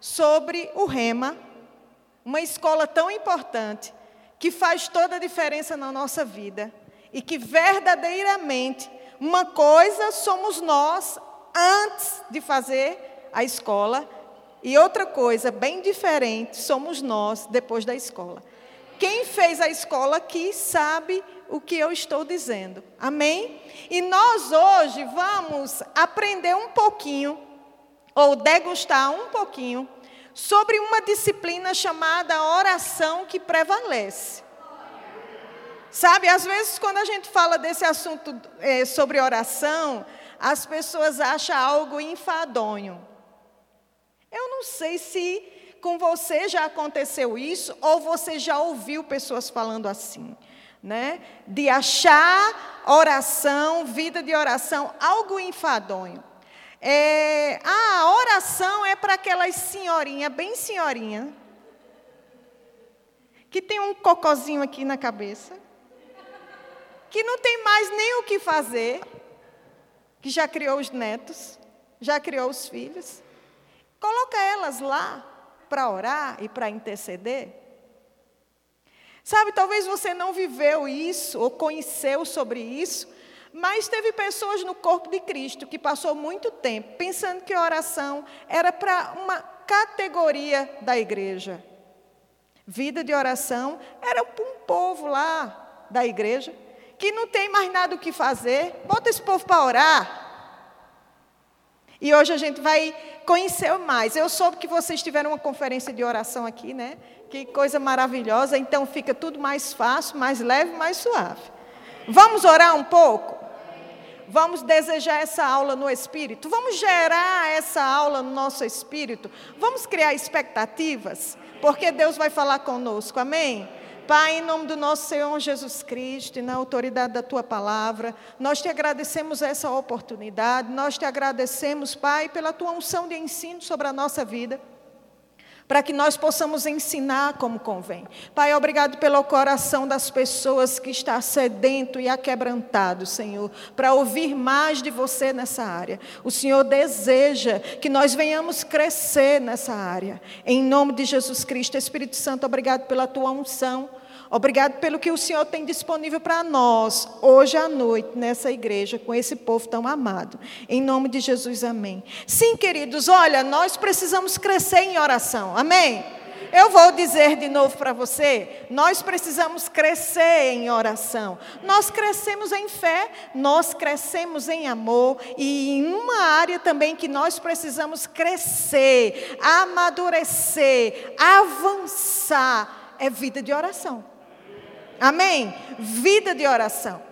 sobre o Rema, uma escola tão importante, que faz toda a diferença na nossa vida e que verdadeiramente uma coisa somos nós antes de fazer a escola e outra coisa bem diferente somos nós depois da escola. Quem fez a escola aqui sabe o que eu estou dizendo. Amém? E nós hoje vamos aprender um pouquinho, ou degustar um pouquinho, sobre uma disciplina chamada oração que prevalece. Sabe, às vezes quando a gente fala desse assunto é, sobre oração, as pessoas acham algo enfadonho. Eu não sei se com você já aconteceu isso ou você já ouviu pessoas falando assim né? De achar oração, vida de oração, algo enfadonho. É, a oração é para aquelas senhorinhas, bem senhorinha, que tem um cocozinho aqui na cabeça, que não tem mais nem o que fazer, que já criou os netos, já criou os filhos. Coloca elas lá para orar e para interceder. Sabe, talvez você não viveu isso ou conheceu sobre isso, mas teve pessoas no corpo de Cristo que passou muito tempo pensando que a oração era para uma categoria da igreja. Vida de oração era para um povo lá da igreja que não tem mais nada o que fazer. Bota esse povo para orar. E hoje a gente vai conhecer mais. Eu soube que vocês tiveram uma conferência de oração aqui, né? Que coisa maravilhosa. Então fica tudo mais fácil, mais leve, mais suave. Vamos orar um pouco? Vamos desejar essa aula no espírito? Vamos gerar essa aula no nosso espírito? Vamos criar expectativas? Porque Deus vai falar conosco, amém? Pai, em nome do nosso Senhor Jesus Cristo e na autoridade da tua palavra, nós te agradecemos essa oportunidade, nós te agradecemos, Pai, pela tua unção de ensino sobre a nossa vida para que nós possamos ensinar como convém. Pai, obrigado pelo coração das pessoas que está sedento e aquebrantado, Senhor, para ouvir mais de você nessa área. O Senhor deseja que nós venhamos crescer nessa área. Em nome de Jesus Cristo, Espírito Santo, obrigado pela tua unção. Obrigado pelo que o Senhor tem disponível para nós, hoje à noite, nessa igreja, com esse povo tão amado. Em nome de Jesus, amém. Sim, queridos, olha, nós precisamos crescer em oração, amém? Eu vou dizer de novo para você: nós precisamos crescer em oração. Nós crescemos em fé, nós crescemos em amor, e em uma área também que nós precisamos crescer, amadurecer, avançar, é vida de oração. Amém? Vida de oração.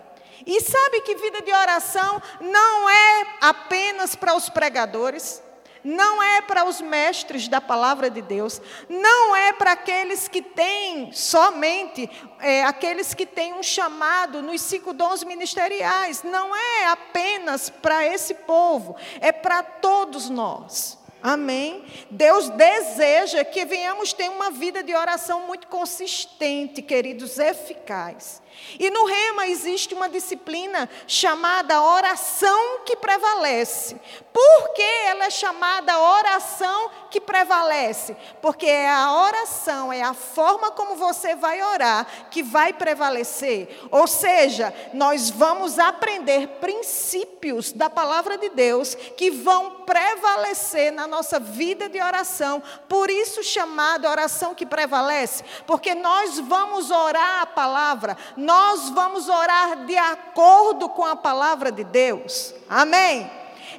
E sabe que vida de oração não é apenas para os pregadores, não é para os mestres da palavra de Deus, não é para aqueles que têm somente, é, aqueles que têm um chamado nos cinco dons ministeriais, não é apenas para esse povo, é para todos nós. Amém? Deus deseja que venhamos ter uma vida de oração muito consistente, queridos, eficaz. E no Rema existe uma disciplina chamada oração que prevalece. Por que ela é chamada oração que prevalece? Porque é a oração, é a forma como você vai orar que vai prevalecer. Ou seja, nós vamos aprender princípios da palavra de Deus que vão prevalecer na nossa vida de oração. Por isso chamada oração que prevalece, porque nós vamos orar a palavra, nós vamos orar de acordo com a palavra de Deus. Amém?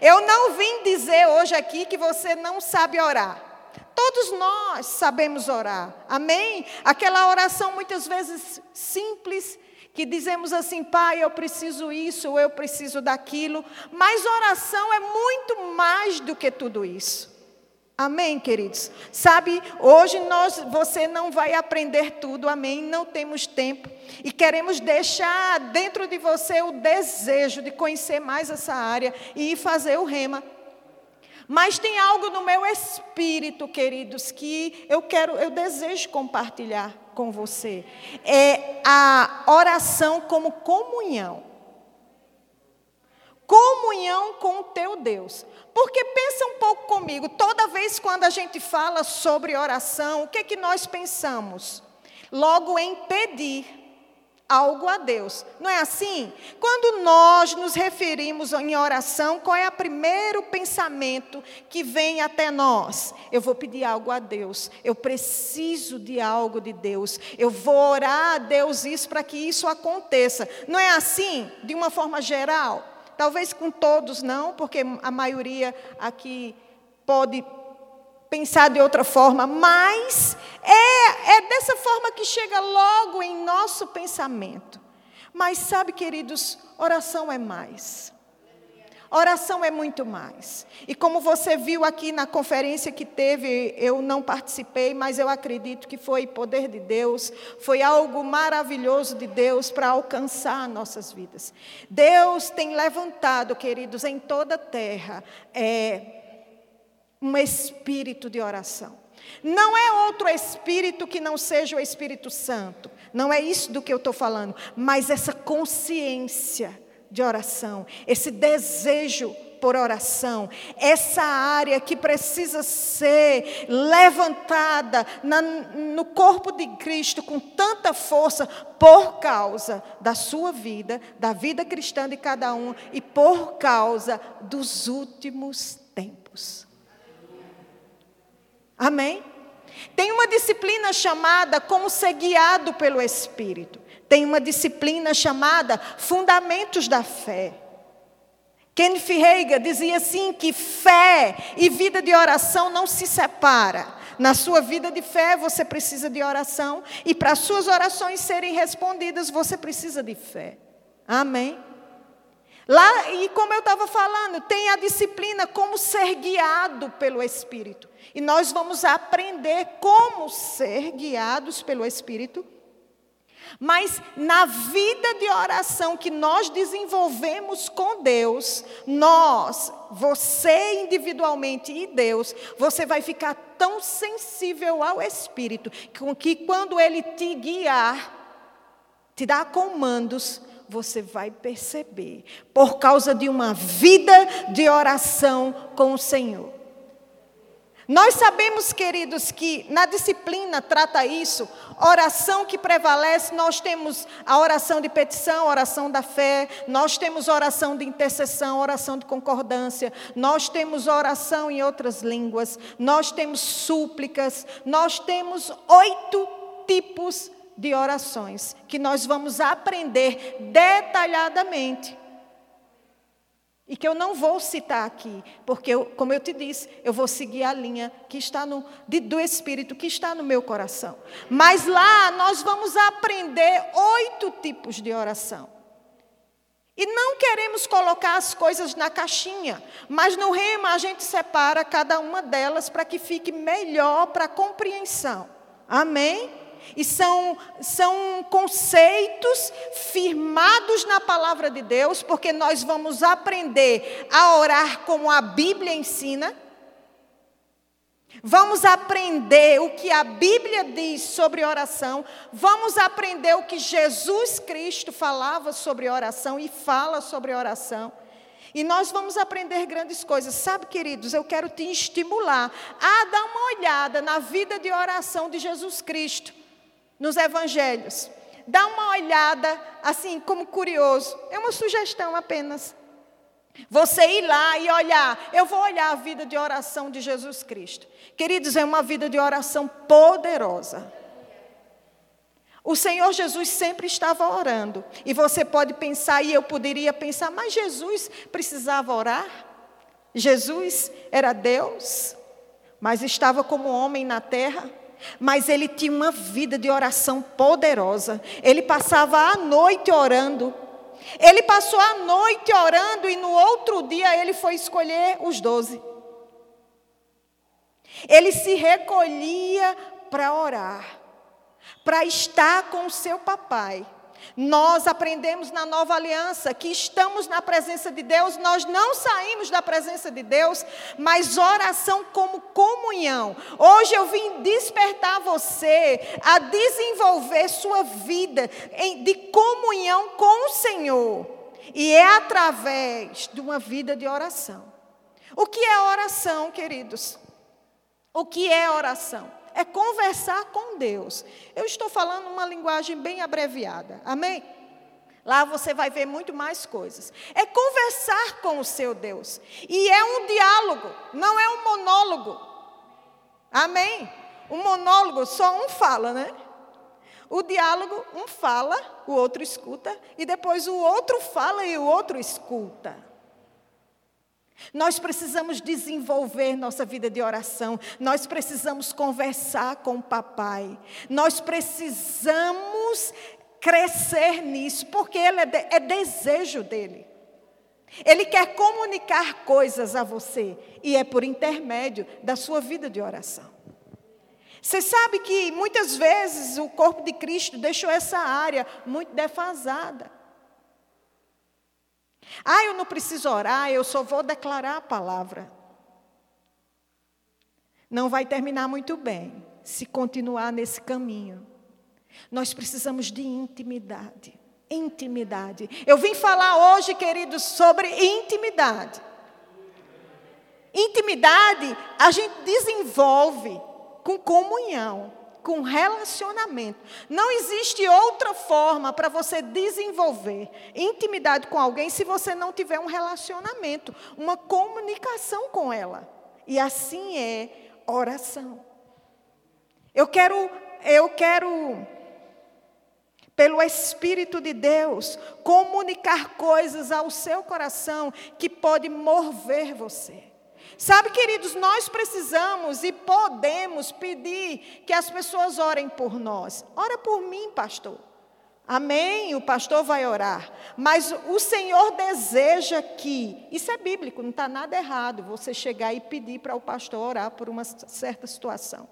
Eu não vim dizer hoje aqui que você não sabe orar. Todos nós sabemos orar. Amém? Aquela oração muitas vezes simples, que dizemos assim, pai, eu preciso isso, eu preciso daquilo. Mas oração é muito mais do que tudo isso. Amém, queridos? Sabe, hoje nós, você não vai aprender tudo, amém? Não temos tempo. E queremos deixar dentro de você o desejo de conhecer mais essa área e fazer o rema. Mas tem algo no meu espírito, queridos, que eu quero, eu desejo compartilhar com você. É a oração como comunhão. Comunhão com o teu Deus. Porque pensa um pouco comigo, toda vez quando a gente fala sobre oração, o que é que nós pensamos? Logo em pedir algo a Deus. Não é assim? Quando nós nos referimos em oração, qual é o primeiro pensamento que vem até nós? Eu vou pedir algo a Deus. Eu preciso de algo de Deus. Eu vou orar a Deus isso para que isso aconteça. Não é assim, de uma forma geral? Talvez com todos não, porque a maioria aqui pode pensar de outra forma, mas é, é dessa forma que chega logo em nosso pensamento. Mas sabe, queridos, oração é mais. Oração é muito mais. E como você viu aqui na conferência que teve, eu não participei, mas eu acredito que foi poder de Deus, foi algo maravilhoso de Deus para alcançar nossas vidas. Deus tem levantado, queridos, em toda a terra, é, um espírito de oração. Não é outro espírito que não seja o Espírito Santo. Não é isso do que eu estou falando. Mas essa consciência de oração, esse desejo por oração, essa área que precisa ser levantada na, no corpo de Cristo com tanta força por causa da sua vida, da vida cristã de cada um e por causa dos últimos tempos. Amém? Tem uma disciplina chamada como ser guiado pelo Espírito. Tem uma disciplina chamada Fundamentos da Fé. Kenneth Reagan dizia assim que fé e vida de oração não se separa. Na sua vida de fé você precisa de oração e para suas orações serem respondidas você precisa de fé. Amém. Lá, e como eu estava falando, tem a disciplina como ser guiado pelo Espírito. E nós vamos aprender como ser guiados pelo Espírito. Mas na vida de oração que nós desenvolvemos com Deus, nós, você individualmente e Deus, você vai ficar tão sensível ao Espírito que quando Ele te guiar, te dar comandos, você vai perceber, por causa de uma vida de oração com o Senhor. Nós sabemos, queridos, que na disciplina trata isso, oração que prevalece, nós temos a oração de petição, oração da fé, nós temos oração de intercessão, oração de concordância, nós temos oração em outras línguas, nós temos súplicas, nós temos oito tipos de orações que nós vamos aprender detalhadamente. E que eu não vou citar aqui, porque, eu, como eu te disse, eu vou seguir a linha que está no, de, do Espírito, que está no meu coração. Mas lá nós vamos aprender oito tipos de oração. E não queremos colocar as coisas na caixinha, mas no rema a gente separa cada uma delas para que fique melhor para a compreensão. Amém? E são, são conceitos firmados na palavra de Deus, porque nós vamos aprender a orar como a Bíblia ensina. Vamos aprender o que a Bíblia diz sobre oração. Vamos aprender o que Jesus Cristo falava sobre oração e fala sobre oração. E nós vamos aprender grandes coisas. Sabe, queridos, eu quero te estimular a dar uma olhada na vida de oração de Jesus Cristo nos evangelhos. Dá uma olhada, assim, como curioso. É uma sugestão apenas. Você ir lá e olhar. Eu vou olhar a vida de oração de Jesus Cristo. Queridos, é uma vida de oração poderosa. O Senhor Jesus sempre estava orando. E você pode pensar, e eu poderia pensar, mas Jesus precisava orar? Jesus era Deus, mas estava como homem na terra. Mas ele tinha uma vida de oração poderosa. Ele passava a noite orando. Ele passou a noite orando e no outro dia ele foi escolher os doze. Ele se recolhia para orar, para estar com o seu papai. Nós aprendemos na nova aliança que estamos na presença de Deus, nós não saímos da presença de Deus, mas oração como comunhão. Hoje eu vim despertar você a desenvolver sua vida de comunhão com o Senhor. E é através de uma vida de oração. O que é oração, queridos? O que é oração? É conversar com Deus. Eu estou falando uma linguagem bem abreviada. Amém? Lá você vai ver muito mais coisas. É conversar com o seu Deus. E é um diálogo, não é um monólogo. Amém? Um monólogo, só um fala, né? O diálogo, um fala, o outro escuta, e depois o outro fala e o outro escuta. Nós precisamos desenvolver nossa vida de oração, nós precisamos conversar com o papai, nós precisamos crescer nisso, porque ele é, de, é desejo dele. Ele quer comunicar coisas a você, e é por intermédio da sua vida de oração. Você sabe que muitas vezes o corpo de Cristo deixou essa área muito defasada. Ah, eu não preciso orar, eu só vou declarar a palavra. Não vai terminar muito bem se continuar nesse caminho. Nós precisamos de intimidade. Intimidade. Eu vim falar hoje, queridos, sobre intimidade. Intimidade a gente desenvolve com comunhão, com relacionamento. Não existe outra forma para você desenvolver intimidade com alguém se você não tiver um relacionamento, uma comunicação com ela. E assim é oração. Eu quero, eu quero pelo Espírito de Deus, comunicar coisas ao seu coração que pode mover você. Sabe, queridos, nós precisamos e podemos pedir que as pessoas orem por nós. Ora por mim, pastor. Amém? O pastor vai orar. Mas o Senhor deseja que, isso é bíblico, não está nada errado, você chegar e pedir para o pastor orar por uma certa situação.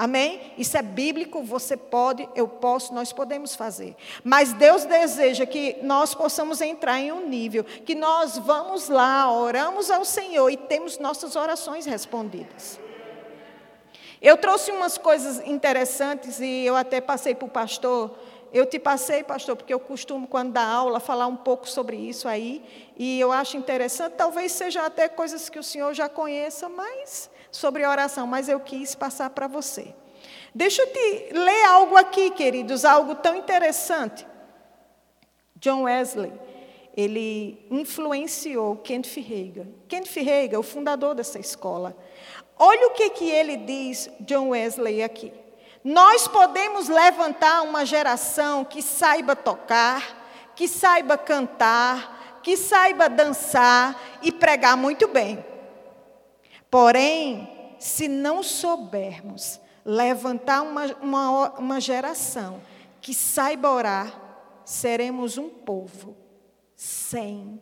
Amém? Isso é bíblico, você pode, eu posso, nós podemos fazer. Mas Deus deseja que nós possamos entrar em um nível que nós vamos lá, oramos ao Senhor e temos nossas orações respondidas. Eu trouxe umas coisas interessantes e eu até passei para o pastor. Eu te passei, pastor, porque eu costumo, quando dá aula, falar um pouco sobre isso aí. E eu acho interessante, talvez seja até coisas que o senhor já conheça, mas sobre oração, mas eu quis passar para você. Deixa eu te ler algo aqui, queridos, algo tão interessante. John Wesley, ele influenciou Kent Ferreira. Kent Ferreira, o fundador dessa escola. Olha o que, que ele diz, John Wesley, aqui. Nós podemos levantar uma geração que saiba tocar, que saiba cantar, que saiba dançar e pregar muito bem. Porém, se não soubermos levantar uma, uma, uma geração que saiba orar, seremos um povo sem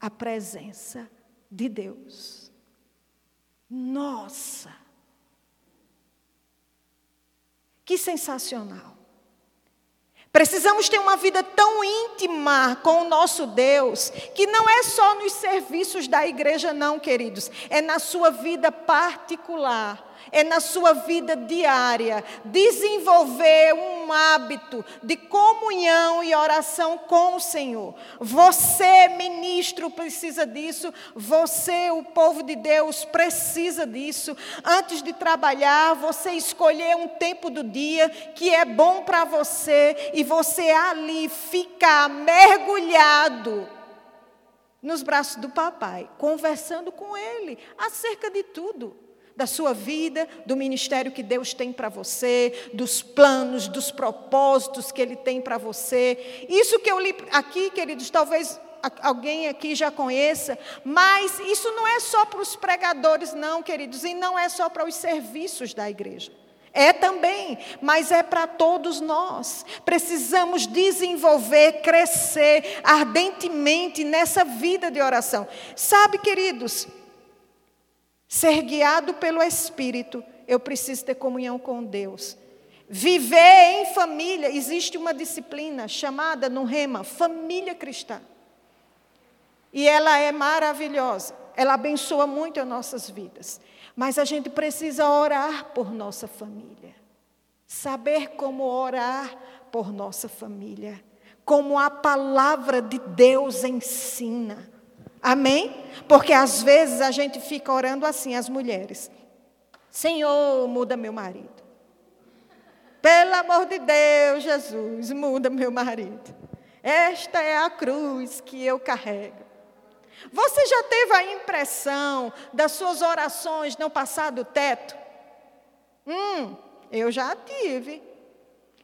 a presença de Deus. Nossa! Que sensacional! Precisamos ter uma vida tão íntima com o nosso Deus, que não é só nos serviços da igreja, não, queridos, é na sua vida particular é na sua vida diária desenvolver um hábito de comunhão e oração com o Senhor. Você, ministro, precisa disso, você, o povo de Deus, precisa disso. Antes de trabalhar, você escolher um tempo do dia que é bom para você e você ali ficar mergulhado nos braços do papai, conversando com ele acerca de tudo da sua vida, do ministério que Deus tem para você, dos planos, dos propósitos que Ele tem para você. Isso que eu li aqui, queridos, talvez alguém aqui já conheça, mas isso não é só para os pregadores, não, queridos, e não é só para os serviços da igreja. É também, mas é para todos nós. Precisamos desenvolver, crescer ardentemente nessa vida de oração. Sabe, queridos, Ser guiado pelo Espírito, eu preciso ter comunhão com Deus. Viver em família, existe uma disciplina chamada no Rema, família cristã. E ela é maravilhosa, ela abençoa muito as nossas vidas. Mas a gente precisa orar por nossa família. Saber como orar por nossa família. como a palavra de Deus ensina. Amém? Porque às vezes a gente fica orando assim, as mulheres: Senhor, muda meu marido. Pelo amor de Deus, Jesus, muda meu marido. Esta é a cruz que eu carrego. Você já teve a impressão das suas orações não passar do teto? Hum, eu já tive.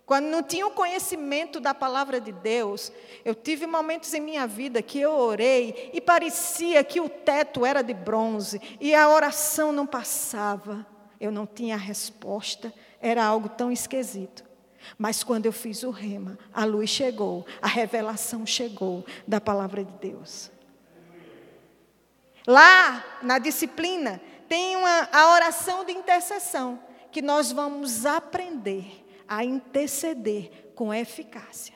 Quando não tinha o conhecimento da palavra de Deus, eu tive momentos em minha vida que eu orei e parecia que o teto era de bronze e a oração não passava. Eu não tinha resposta, era algo tão esquisito. Mas quando eu fiz o rema, a luz chegou, a revelação chegou da palavra de Deus. Lá na disciplina tem uma, a oração de intercessão, que nós vamos aprender a interceder com eficácia.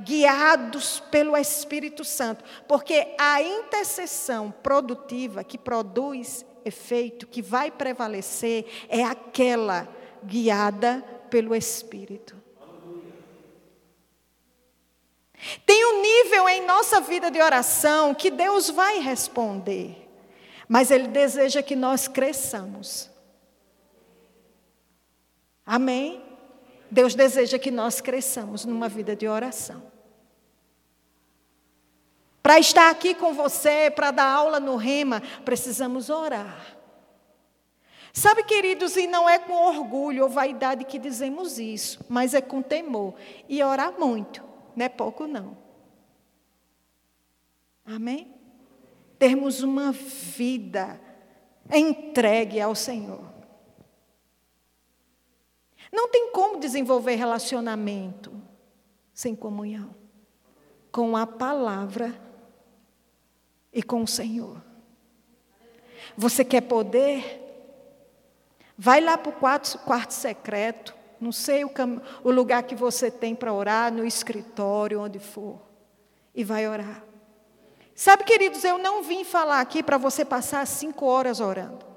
Guiados pelo Espírito Santo, porque a intercessão produtiva que produz efeito, que vai prevalecer, é aquela guiada pelo Espírito. Tem um nível em nossa vida de oração que Deus vai responder, mas Ele deseja que nós cresçamos. Amém? Deus deseja que nós cresçamos numa vida de oração. Para estar aqui com você, para dar aula no Rema, precisamos orar. Sabe, queridos, e não é com orgulho ou vaidade que dizemos isso, mas é com temor. E orar muito, não é pouco não. Amém? Termos uma vida entregue ao Senhor. Não tem como desenvolver relacionamento sem comunhão com a palavra e com o Senhor. Você quer poder? Vai lá para o quarto, quarto secreto, não sei o, o lugar que você tem para orar, no escritório, onde for, e vai orar. Sabe, queridos, eu não vim falar aqui para você passar cinco horas orando.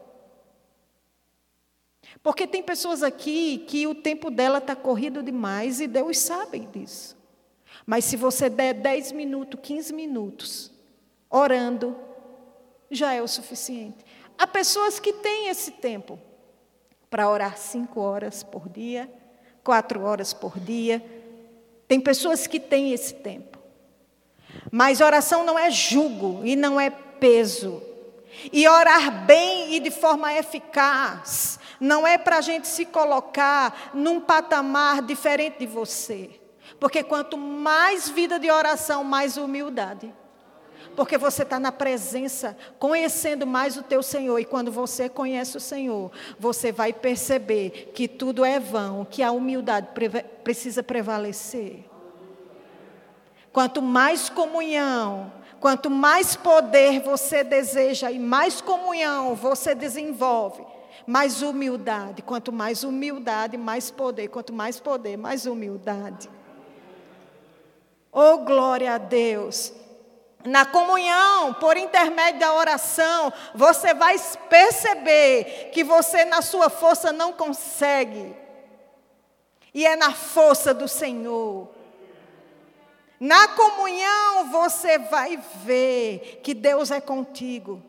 Porque tem pessoas aqui que o tempo dela está corrido demais e Deus sabe disso. Mas se você der 10 minutos, 15 minutos orando, já é o suficiente. Há pessoas que têm esse tempo para orar cinco horas por dia, quatro horas por dia. Tem pessoas que têm esse tempo. Mas oração não é jugo e não é peso. E orar bem e de forma eficaz não é para a gente se colocar num patamar diferente de você. Porque quanto mais vida de oração, mais humildade. Porque você está na presença, conhecendo mais o teu Senhor. E quando você conhece o Senhor, você vai perceber que tudo é vão, que a humildade precisa prevalecer. Quanto mais comunhão, Quanto mais poder você deseja e mais comunhão você desenvolve, mais humildade. Quanto mais humildade, mais poder. Quanto mais poder, mais humildade. Oh, glória a Deus. Na comunhão, por intermédio da oração, você vai perceber que você, na sua força, não consegue. E é na força do Senhor. Na comunhão você vai ver que Deus é contigo.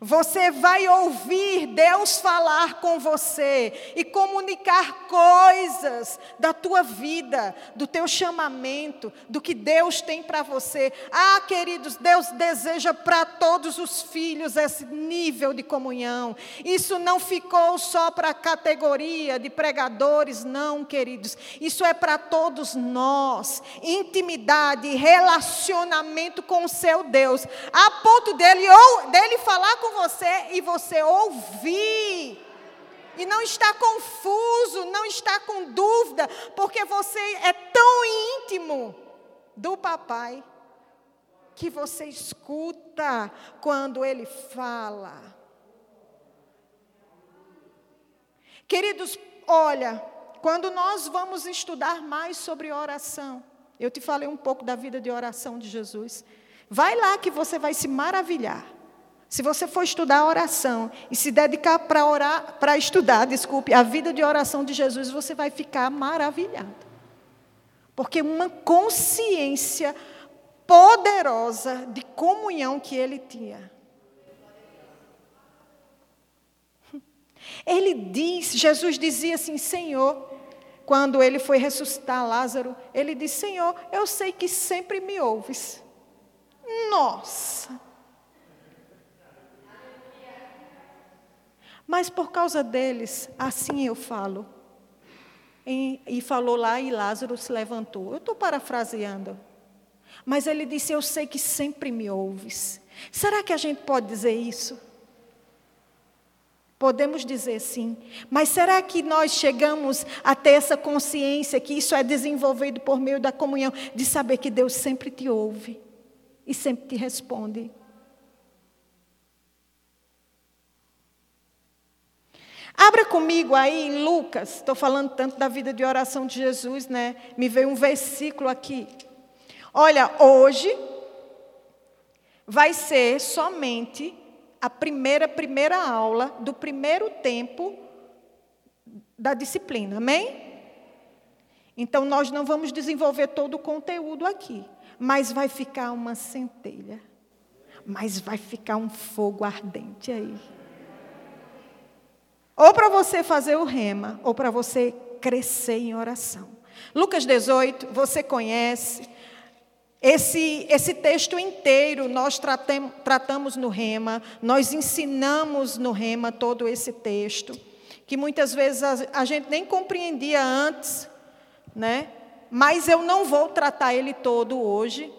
Você vai ouvir Deus falar com você e comunicar coisas da tua vida, do teu chamamento, do que Deus tem para você. Ah, queridos, Deus deseja para todos os filhos esse nível de comunhão. Isso não ficou só para a categoria de pregadores, não, queridos. Isso é para todos nós. Intimidade, relacionamento com o seu Deus, a ponto dele ou dele falar com você e você ouvir. E não está confuso, não está com dúvida, porque você é tão íntimo do papai que você escuta quando ele fala. Queridos, olha, quando nós vamos estudar mais sobre oração, eu te falei um pouco da vida de oração de Jesus. Vai lá que você vai se maravilhar. Se você for estudar a oração e se dedicar para orar, para estudar, desculpe, a vida de oração de Jesus, você vai ficar maravilhado. Porque uma consciência poderosa de comunhão que ele tinha. Ele diz, Jesus dizia assim: Senhor, quando ele foi ressuscitar Lázaro, ele disse: Senhor, eu sei que sempre me ouves. Nossa! Mas por causa deles, assim eu falo. E, e falou lá e Lázaro se levantou. Eu estou parafraseando. Mas ele disse: Eu sei que sempre me ouves. Será que a gente pode dizer isso? Podemos dizer sim, mas será que nós chegamos a ter essa consciência que isso é desenvolvido por meio da comunhão, de saber que Deus sempre te ouve e sempre te responde? Abra comigo aí em Lucas, estou falando tanto da vida de oração de Jesus, né? Me veio um versículo aqui. Olha, hoje vai ser somente a primeira primeira aula do primeiro tempo da disciplina, amém? Então nós não vamos desenvolver todo o conteúdo aqui, mas vai ficar uma centelha. Mas vai ficar um fogo ardente aí. Ou para você fazer o rema, ou para você crescer em oração. Lucas 18, você conhece. Esse, esse texto inteiro nós tratem, tratamos no rema, nós ensinamos no rema todo esse texto, que muitas vezes a, a gente nem compreendia antes, né? mas eu não vou tratar ele todo hoje.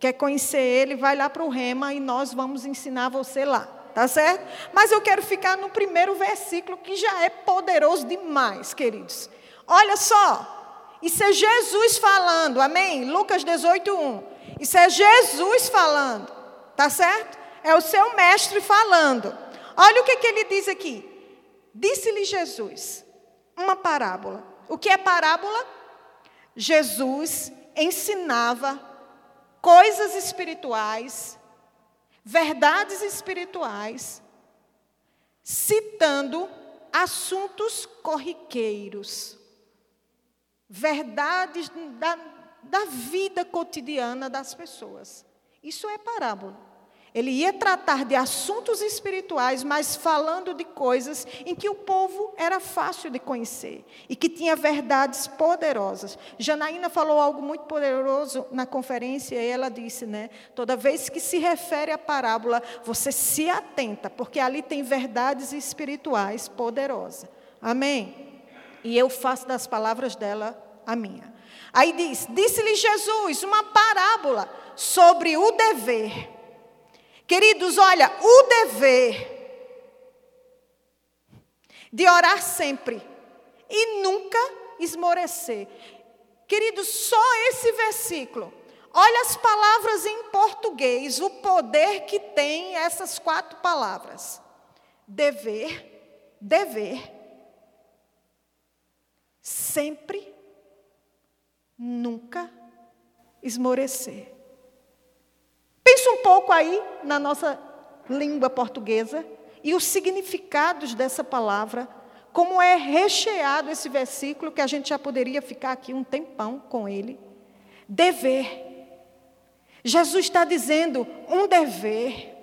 Quer conhecer ele, vai lá para o rema e nós vamos ensinar você lá. Tá certo? Mas eu quero ficar no primeiro versículo que já é poderoso demais, queridos. Olha só, isso é Jesus falando, amém? Lucas 18, 1. Isso é Jesus falando, tá certo? É o seu mestre falando. Olha o que, que ele diz aqui. Disse-lhe Jesus uma parábola. O que é parábola? Jesus ensinava coisas espirituais, verdades espirituais, citando assuntos corriqueiros verdades da, da vida cotidiana das pessoas. Isso é parábola. Ele ia tratar de assuntos espirituais, mas falando de coisas em que o povo era fácil de conhecer e que tinha verdades poderosas. Janaína falou algo muito poderoso na conferência e ela disse, né? Toda vez que se refere à parábola, você se atenta, porque ali tem verdades espirituais poderosas. Amém? e eu faço das palavras dela a minha. Aí diz: Disse-lhe Jesus uma parábola sobre o dever. Queridos, olha, o dever de orar sempre e nunca esmorecer. Queridos, só esse versículo. Olha as palavras em português, o poder que tem essas quatro palavras: dever, dever, sempre, nunca esmorecer. Pensa um pouco aí na nossa língua portuguesa e os significados dessa palavra, como é recheado esse versículo, que a gente já poderia ficar aqui um tempão com ele. Dever. Jesus está dizendo um dever.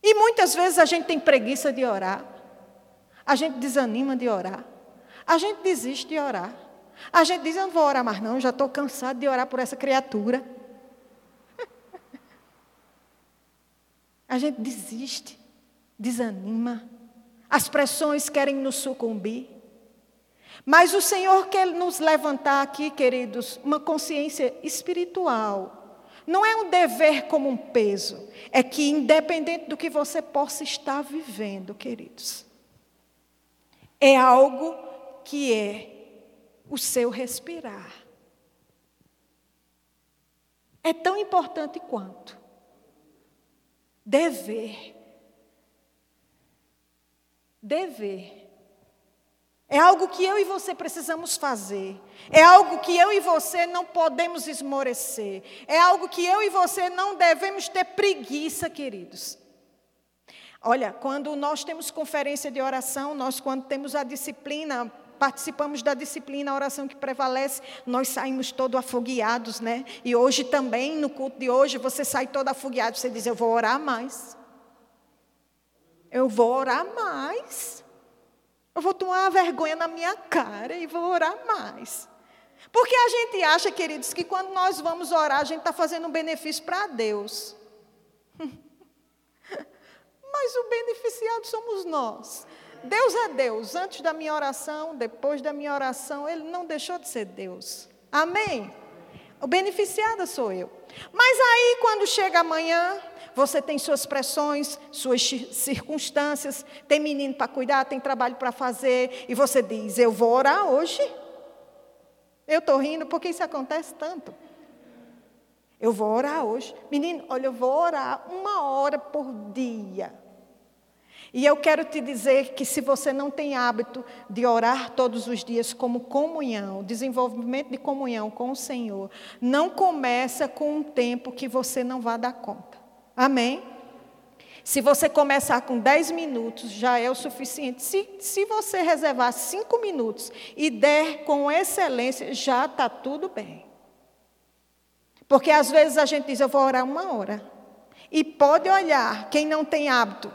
E muitas vezes a gente tem preguiça de orar. A gente desanima de orar. A gente desiste de orar. A gente diz: Eu não vou orar mais, não, já estou cansado de orar por essa criatura. A gente desiste, desanima. As pressões querem nos sucumbir. Mas o Senhor quer nos levantar aqui, queridos, uma consciência espiritual. Não é um dever como um peso. É que, independente do que você possa estar vivendo, queridos, é algo que é o seu respirar. É tão importante quanto dever. Dever. É algo que eu e você precisamos fazer. É algo que eu e você não podemos esmorecer. É algo que eu e você não devemos ter preguiça, queridos. Olha, quando nós temos conferência de oração, nós quando temos a disciplina participamos da disciplina, a oração que prevalece, nós saímos todo afogueados, né? E hoje também, no culto de hoje, você sai todo afogueado, você diz: Eu vou orar mais. Eu vou orar mais. Eu vou tomar uma vergonha na minha cara e vou orar mais. Porque a gente acha, queridos, que quando nós vamos orar, a gente está fazendo um benefício para Deus. Mas o beneficiado somos nós. Deus é Deus. Antes da minha oração, depois da minha oração, Ele não deixou de ser Deus. Amém? O beneficiado sou eu. Mas aí, quando chega amanhã, você tem suas pressões, suas circunstâncias, tem menino para cuidar, tem trabalho para fazer, e você diz: Eu vou orar hoje. Eu estou rindo porque isso acontece tanto. Eu vou orar hoje. Menino, olha, eu vou orar uma hora por dia. E eu quero te dizer que se você não tem hábito de orar todos os dias como comunhão, desenvolvimento de comunhão com o Senhor, não começa com um tempo que você não vai dar conta. Amém? Se você começar com 10 minutos, já é o suficiente. Se, se você reservar 5 minutos e der com excelência, já está tudo bem. Porque às vezes a gente diz, eu vou orar uma hora. E pode olhar, quem não tem hábito,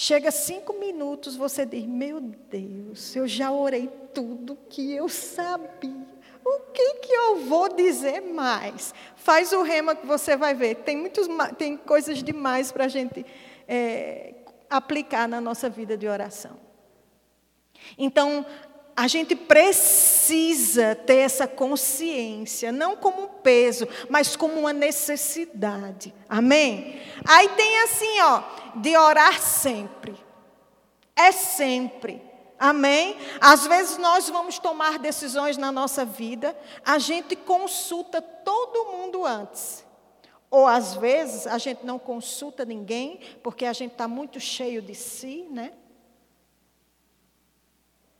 Chega cinco minutos, você diz: Meu Deus, eu já orei tudo que eu sabia. O que, que eu vou dizer mais? Faz o rema que você vai ver. Tem, muitos, tem coisas demais para a gente é, aplicar na nossa vida de oração. Então, a gente precisa ter essa consciência, não como um peso, mas como uma necessidade. Amém? Aí tem assim, ó, de orar sempre. É sempre. Amém? Às vezes nós vamos tomar decisões na nossa vida, a gente consulta todo mundo antes. Ou às vezes a gente não consulta ninguém, porque a gente está muito cheio de si, né?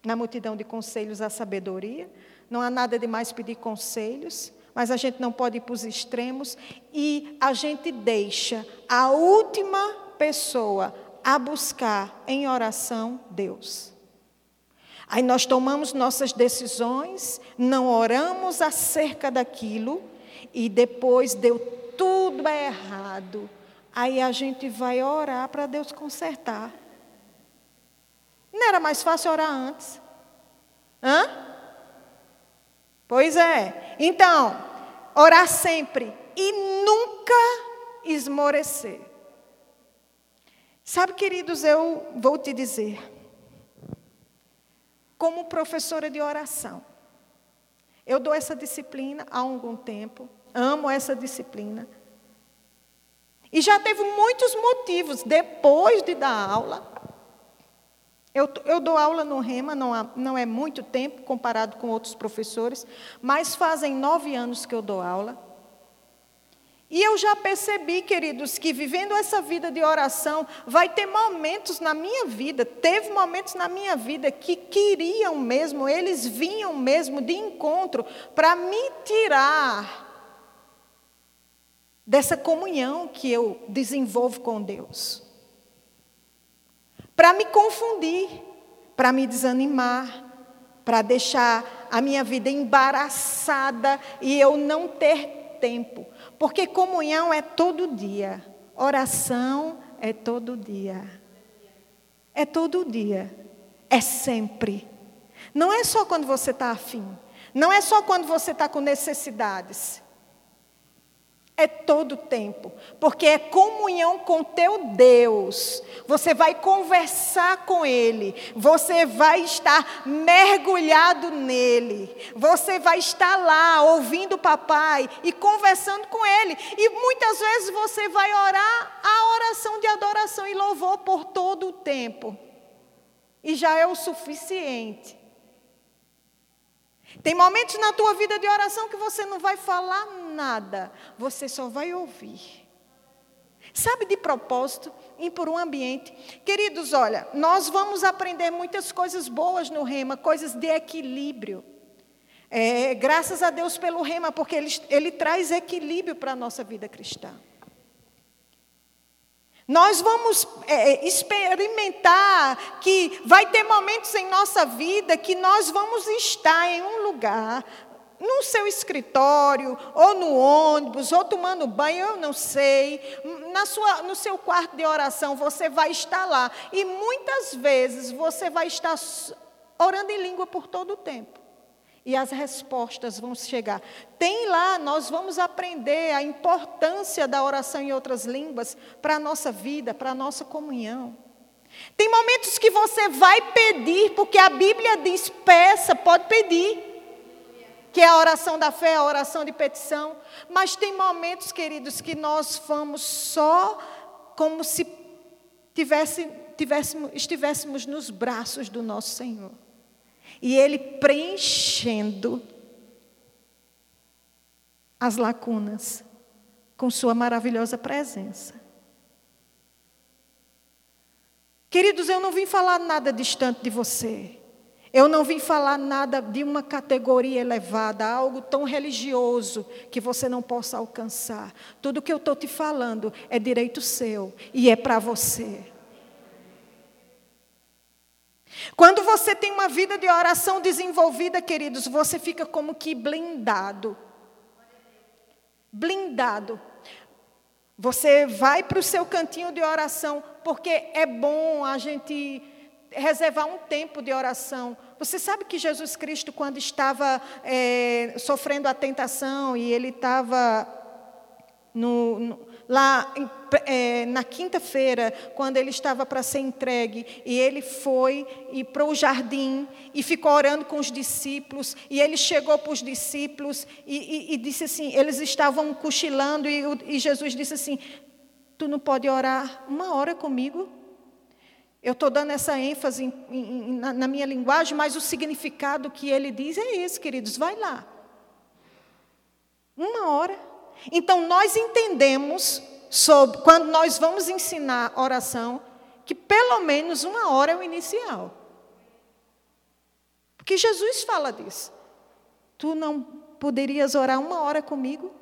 Na multidão de conselhos a sabedoria. Não há nada de mais pedir conselhos, mas a gente não pode ir para os extremos e a gente deixa a última pessoa a buscar em oração Deus. Aí nós tomamos nossas decisões, não oramos acerca daquilo e depois deu tudo errado. Aí a gente vai orar para Deus consertar. Não era mais fácil orar antes? Hã? Pois é. Então, orar sempre e nunca esmorecer. Sabe, queridos, eu vou te dizer, como professora de oração, eu dou essa disciplina há algum tempo, amo essa disciplina. E já teve muitos motivos, depois de dar aula, eu, eu dou aula no Rema, não, há, não é muito tempo comparado com outros professores, mas fazem nove anos que eu dou aula. E eu já percebi, queridos, que vivendo essa vida de oração, vai ter momentos na minha vida, teve momentos na minha vida que queriam mesmo, eles vinham mesmo de encontro para me tirar dessa comunhão que eu desenvolvo com Deus para me confundir, para me desanimar, para deixar a minha vida embaraçada e eu não ter tempo. Porque comunhão é todo dia, oração é todo dia. É todo dia, é sempre. Não é só quando você está afim, não é só quando você está com necessidades. É todo o tempo, porque é comunhão com teu Deus. Você vai conversar com Ele, você vai estar mergulhado nele, você vai estar lá ouvindo o papai e conversando com Ele. E muitas vezes você vai orar a oração de adoração e louvor por todo o tempo, e já é o suficiente. Tem momentos na tua vida de oração que você não vai falar nada, você só vai ouvir. Sabe de propósito, ir por um ambiente. Queridos, olha, nós vamos aprender muitas coisas boas no rema, coisas de equilíbrio. É, graças a Deus pelo rema, porque ele, ele traz equilíbrio para a nossa vida cristã. Nós vamos é, é, experimentar que vai ter momentos em nossa vida que nós vamos estar em um lugar, no seu escritório, ou no ônibus, ou tomando banho, eu não sei, na sua, no seu quarto de oração, você vai estar lá. E muitas vezes você vai estar orando em língua por todo o tempo e as respostas vão chegar. Tem lá, nós vamos aprender a importância da oração em outras línguas para a nossa vida, para a nossa comunhão. Tem momentos que você vai pedir, porque a Bíblia diz: peça, pode pedir. Que é a oração da fé, a oração de petição. Mas tem momentos, queridos, que nós vamos só como se tivesse, tivéssemos, estivéssemos nos braços do nosso Senhor e Ele preenchendo as lacunas com Sua maravilhosa presença. Queridos, eu não vim falar nada distante de você. Eu não vim falar nada de uma categoria elevada, algo tão religioso que você não possa alcançar. Tudo que eu estou te falando é direito seu e é para você. Quando você tem uma vida de oração desenvolvida, queridos, você fica como que blindado. Blindado. Você vai para o seu cantinho de oração, porque é bom a gente reservar um tempo de oração. Você sabe que Jesus Cristo, quando estava é, sofrendo a tentação e ele estava no, no, lá é, na quinta-feira, quando ele estava para ser entregue, e ele foi e para o jardim e ficou orando com os discípulos, e ele chegou para os discípulos e, e, e disse assim: eles estavam cochilando, e, e Jesus disse assim: Tu não pode orar uma hora comigo? Eu estou dando essa ênfase em, em, na, na minha linguagem, mas o significado que ele diz é esse, queridos: vai lá. Uma hora. Então, nós entendemos, sobre, quando nós vamos ensinar oração, que pelo menos uma hora é o inicial. Porque Jesus fala disso. Tu não poderias orar uma hora comigo?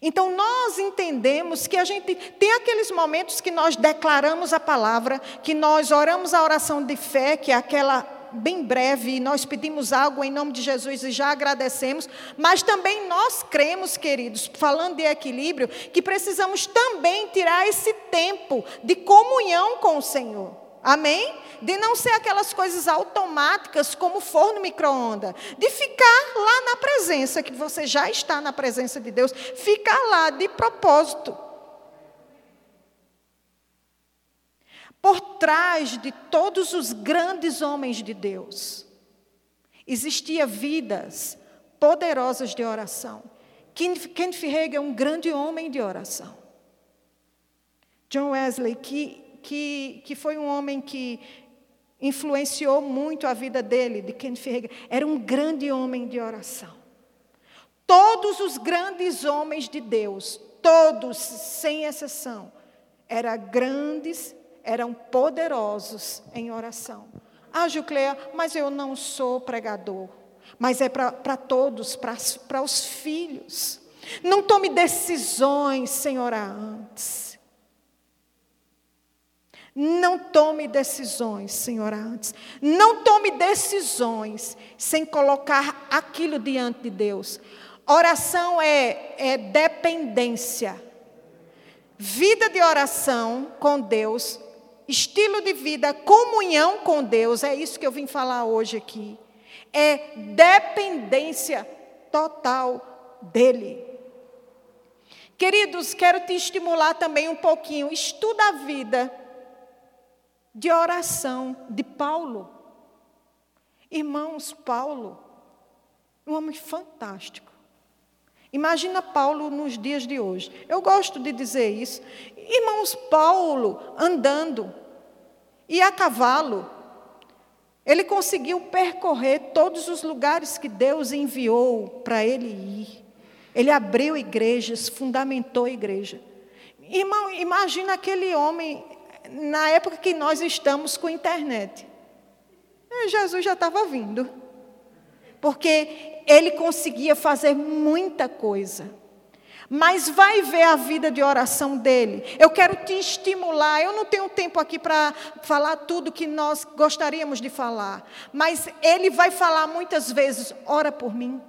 Então nós entendemos que a gente tem aqueles momentos que nós declaramos a palavra, que nós oramos a oração de fé, que é aquela bem breve, nós pedimos algo em nome de Jesus e já agradecemos, mas também nós cremos, queridos, falando de equilíbrio, que precisamos também tirar esse tempo de comunhão com o Senhor. Amém? De não ser aquelas coisas automáticas como forno micro-ondas. De ficar lá na presença, que você já está na presença de Deus. Ficar lá de propósito. Por trás de todos os grandes homens de Deus, existia vidas poderosas de oração. Kenneth Hagin é um grande homem de oração. John Wesley, que, que, que foi um homem que influenciou muito a vida dele, de Kenneth Hagin, era um grande homem de oração. Todos os grandes homens de Deus, todos, sem exceção, eram grandes eram poderosos em oração. Ah, Jucleia, mas eu não sou pregador. Mas é para todos, para os filhos. Não tome decisões sem orar antes. Não tome decisões orar antes. Não tome decisões sem colocar aquilo diante de Deus. Oração é, é dependência. Vida de oração com Deus estilo de vida, comunhão com Deus, é isso que eu vim falar hoje aqui. É dependência total dEle. Queridos, quero te estimular também um pouquinho. Estuda a vida de oração de Paulo. Irmãos, Paulo, um homem fantástico. Imagina Paulo nos dias de hoje. Eu gosto de dizer isso. Irmãos, Paulo andando e a cavalo, ele conseguiu percorrer todos os lugares que Deus enviou para ele ir. Ele abriu igrejas, fundamentou igreja. Irmão, imagina aquele homem na época que nós estamos com internet. Jesus já estava vindo. Porque ele conseguia fazer muita coisa. mas vai ver a vida de oração dele. Eu quero te estimular. Eu não tenho tempo aqui para falar tudo que nós gostaríamos de falar, mas ele vai falar muitas vezes: ora por mim,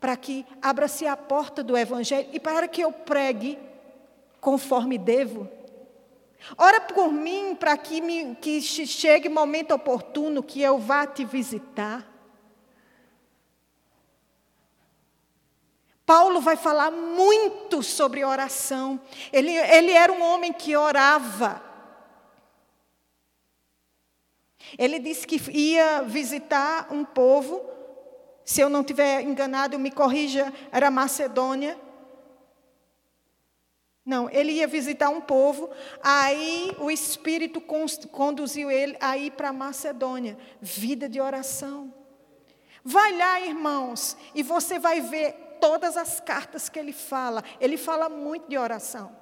para que abra-se a porta do evangelho e para que eu pregue conforme devo. Ora por mim para que, me, que chegue momento oportuno que eu vá te visitar. Paulo vai falar muito sobre oração. Ele, ele era um homem que orava. Ele disse que ia visitar um povo, se eu não estiver enganado, me corrija, era Macedônia. Não, ele ia visitar um povo, aí o Espírito conduziu ele a ir para Macedônia. Vida de oração. Vai lá, irmãos, e você vai ver todas as cartas que ele fala, ele fala muito de oração.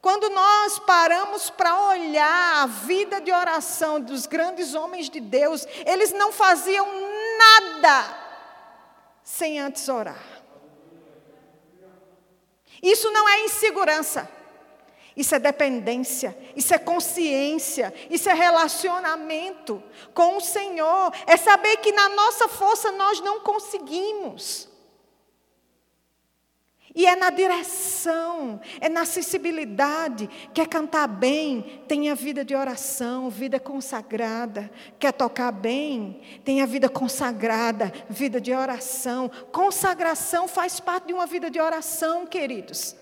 Quando nós paramos para olhar a vida de oração dos grandes homens de Deus, eles não faziam nada sem antes orar. Isso não é insegurança. Isso é dependência, isso é consciência, isso é relacionamento com o Senhor. É saber que na nossa força nós não conseguimos. E é na direção, é na acessibilidade. Quer cantar bem, tenha vida de oração, vida consagrada. Quer tocar bem, tenha vida consagrada, vida de oração. Consagração faz parte de uma vida de oração, queridos.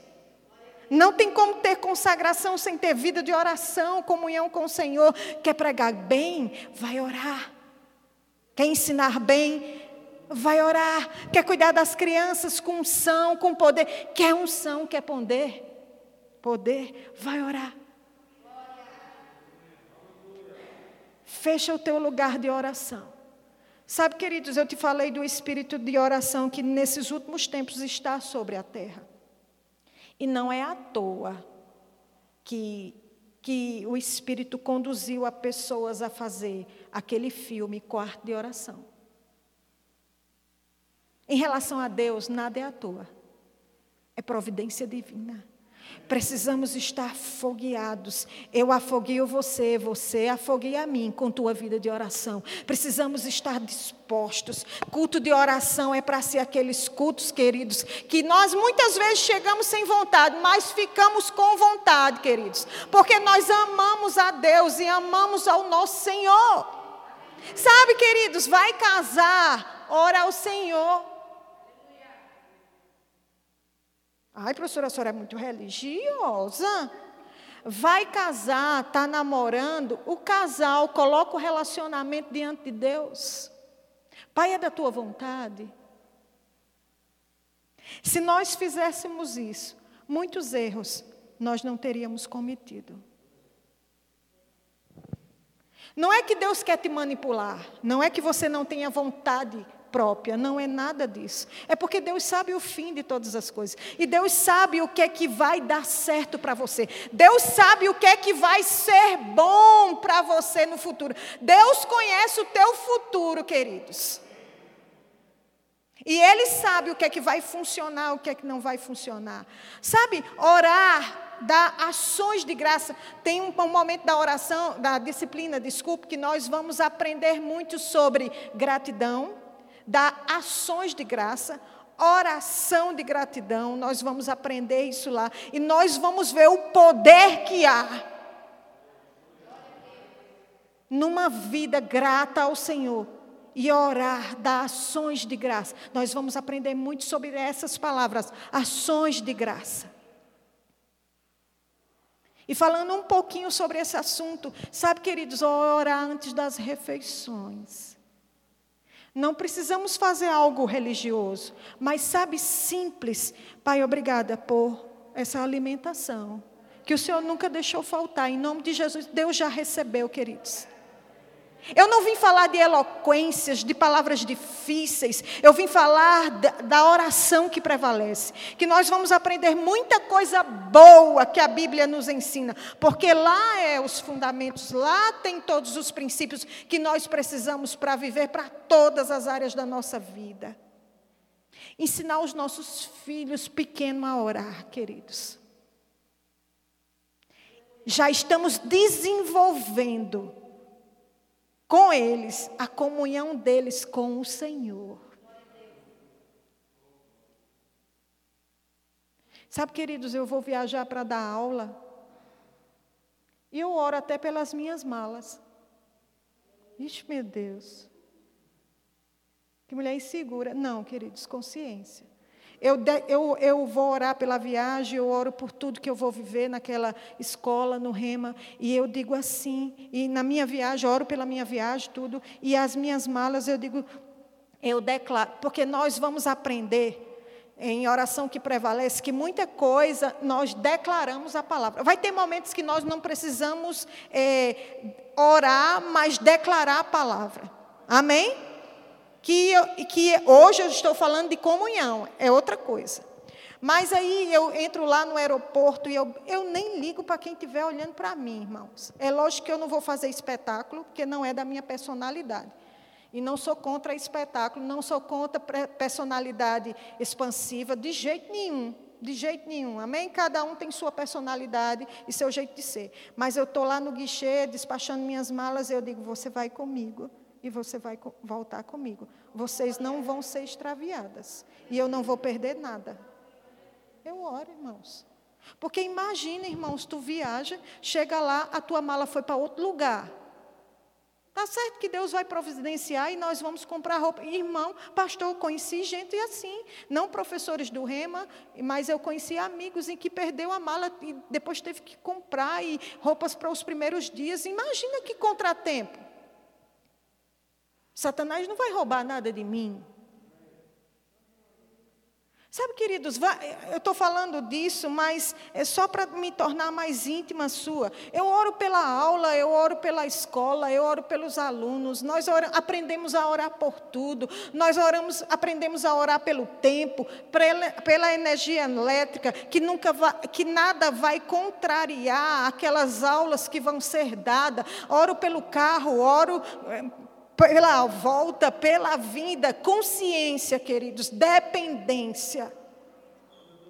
Não tem como ter consagração sem ter vida de oração, comunhão com o Senhor. Quer pregar bem? Vai orar. Quer ensinar bem? Vai orar, quer cuidar das crianças com unção, com poder, quer unção, quer poder, poder, vai orar. Fecha o teu lugar de oração. Sabe, queridos, eu te falei do espírito de oração que nesses últimos tempos está sobre a terra. E não é à toa que, que o Espírito conduziu a pessoas a fazer aquele filme Quarto de Oração. Em relação a Deus, nada é à toa. É providência divina. Precisamos estar fogueados. Eu afogueio você, você afogueia a mim com tua vida de oração. Precisamos estar dispostos. Culto de oração é para ser aqueles cultos, queridos, que nós muitas vezes chegamos sem vontade, mas ficamos com vontade, queridos, porque nós amamos a Deus e amamos ao nosso Senhor. Sabe, queridos, vai casar, ora ao Senhor. Ai, professora, a senhora é muito religiosa. Vai casar, está namorando, o casal coloca o relacionamento diante de Deus. Pai, é da tua vontade. Se nós fizéssemos isso, muitos erros nós não teríamos cometido. Não é que Deus quer te manipular, não é que você não tenha vontade própria, não é nada disso. É porque Deus sabe o fim de todas as coisas. E Deus sabe o que é que vai dar certo para você. Deus sabe o que é que vai ser bom para você no futuro. Deus conhece o teu futuro, queridos. E Ele sabe o que é que vai funcionar, o que é que não vai funcionar. Sabe, orar dar ações de graça. Tem um, um, momento da oração, da disciplina, desculpe, que nós vamos aprender muito sobre gratidão, dá ações de graça, oração de gratidão, nós vamos aprender isso lá e nós vamos ver o poder que há numa vida grata ao Senhor e orar, dar ações de graça. Nós vamos aprender muito sobre essas palavras, ações de graça. E falando um pouquinho sobre esse assunto, sabe, queridos, orar antes das refeições. Não precisamos fazer algo religioso, mas sabe, simples. Pai, obrigada por essa alimentação, que o Senhor nunca deixou faltar. Em nome de Jesus, Deus já recebeu, queridos. Eu não vim falar de eloquências, de palavras difíceis, eu vim falar da, da, oração que prevalece. Que nós vamos aprender muita coisa boa que a Bíblia nos ensina, porque lá é os fundamentos, lá tem todos os princípios que nós precisamos para viver para todas as áreas da nossa vida. Ensinar os nossos filhos pequenos a orar, queridos. Já estamos desenvolvendo com eles a comunhão deles com o Senhor. Sabe, queridos, eu vou viajar para dar aula. E eu oro até pelas minhas malas. Ixi, meu Deus. Que mulher insegura. Não, queridos, consciência. Eu, eu, eu vou orar pela viagem, eu oro por tudo que eu vou viver naquela escola, no Rema, e eu digo assim, e na minha viagem, oro pela minha viagem, tudo, e as minhas malas eu digo, eu declaro, porque nós vamos aprender em oração que prevalece, que muita coisa nós declaramos a palavra. Vai ter momentos que nós não precisamos é, orar, mas declarar a palavra. Amém? Que, que hoje eu estou falando de comunhão, é outra coisa. Mas aí eu entro lá no aeroporto e eu, eu nem ligo para quem estiver olhando para mim, irmãos. É lógico que eu não vou fazer espetáculo, porque não é da minha personalidade. E não sou contra espetáculo, não sou contra personalidade expansiva, de jeito nenhum. De jeito nenhum, amém? Cada um tem sua personalidade e seu jeito de ser. Mas eu estou lá no guichê, despachando minhas malas, e eu digo: você vai comigo e você vai voltar comigo. Vocês não vão ser extraviadas. E eu não vou perder nada. Eu oro, irmãos. Porque imagina, irmãos, tu viaja, chega lá, a tua mala foi para outro lugar. Está certo que Deus vai providenciar e nós vamos comprar roupa. Irmão, pastor, conheci gente assim, não professores do Rema, mas eu conheci amigos em que perdeu a mala e depois teve que comprar e roupas para os primeiros dias. Imagina que contratempo. Satanás não vai roubar nada de mim. Sabe, queridos, eu estou falando disso, mas é só para me tornar mais íntima sua. Eu oro pela aula, eu oro pela escola, eu oro pelos alunos. Nós aprendemos a orar por tudo. Nós oramos, aprendemos a orar pelo tempo, pela, pela energia elétrica, que nunca vai, que nada vai contrariar aquelas aulas que vão ser dadas. Oro pelo carro, oro eh, pela volta, pela vinda, consciência, queridos, dependência.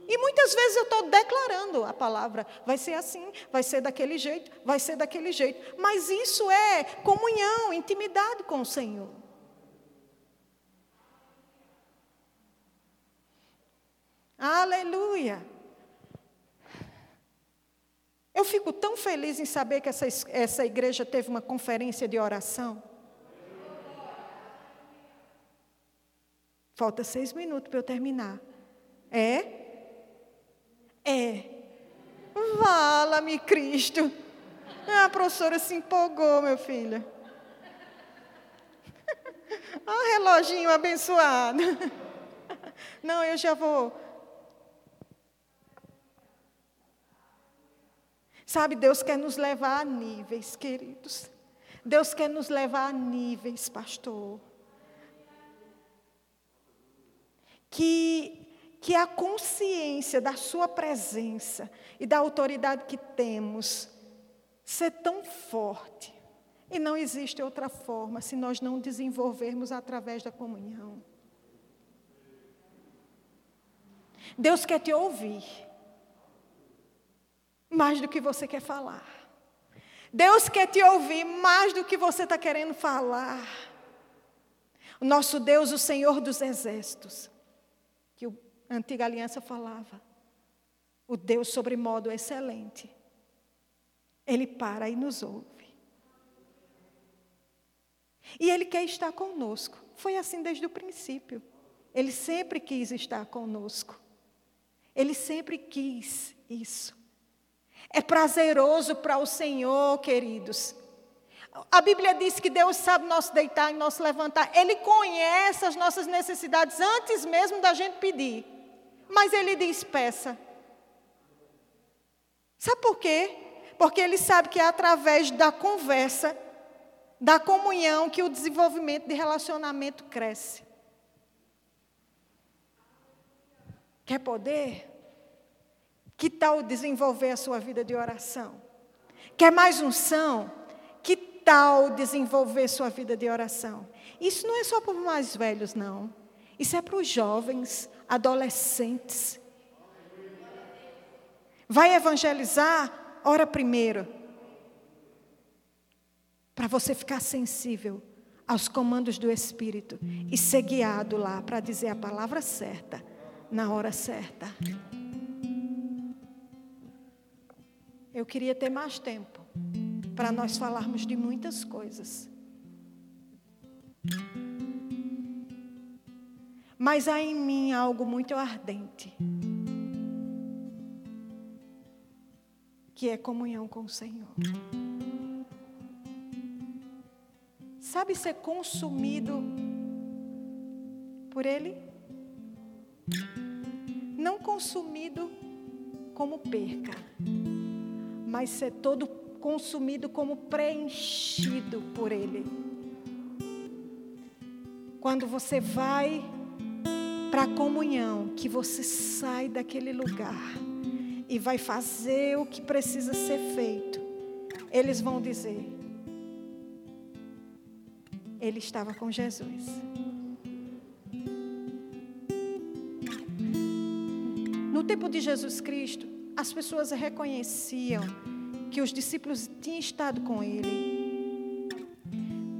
E muitas vezes eu estou declarando a palavra, vai ser assim, vai ser daquele jeito, vai ser daquele jeito. Mas isso é comunhão, intimidade com o Senhor. Aleluia. Eu fico tão feliz em saber que essa, essa igreja teve uma conferência de oração. Falta seis minutos para eu terminar. É? É. Vala-me, Cristo. Ah, a professora se empolgou, meu filho. Ah, reloginho abençoado. Não, eu já vou. Sabe, Deus quer nos levar a níveis, queridos. Deus quer nos levar a níveis, pastor. Que, que a consciência da Sua presença e da autoridade que temos ser tão forte. E não existe outra forma se nós não desenvolvermos através da comunhão. Deus quer te ouvir mais do que você quer falar. Deus quer te ouvir mais do que você está querendo falar. O nosso Deus, o Senhor dos Exércitos, a antiga aliança falava. O Deus sobremodo excelente. Ele para e nos ouve. E Ele quer estar conosco. Foi assim desde o princípio. Ele sempre quis estar conosco. Ele sempre quis isso. É prazeroso para o Senhor, queridos. A Bíblia diz que Deus sabe nosso deitar e nosso levantar. Ele conhece as nossas necessidades antes mesmo da gente pedir. Mas ele diz: peça. Sabe por quê? Porque ele sabe que é através da conversa, da comunhão, que o desenvolvimento de relacionamento cresce. Quer poder? Que tal desenvolver a sua vida de oração? Quer mais unção? Que tal desenvolver sua vida de oração? Isso não é só para os mais velhos, não. Isso é para os jovens, adolescentes. Vai evangelizar? Ora primeiro. Para você ficar sensível aos comandos do Espírito e ser guiado lá para dizer a palavra certa, na hora certa. Eu queria ter mais tempo para nós falarmos de muitas coisas. Mas há em mim algo muito ardente, que é comunhão com o Senhor. Sabe ser consumido por Ele? Não consumido como perca, mas ser todo consumido como preenchido por Ele. Quando você vai para a comunhão, que você sai daquele lugar e vai fazer o que precisa ser feito, eles vão dizer: Ele estava com Jesus. No tempo de Jesus Cristo, as pessoas reconheciam que os discípulos tinham estado com ele.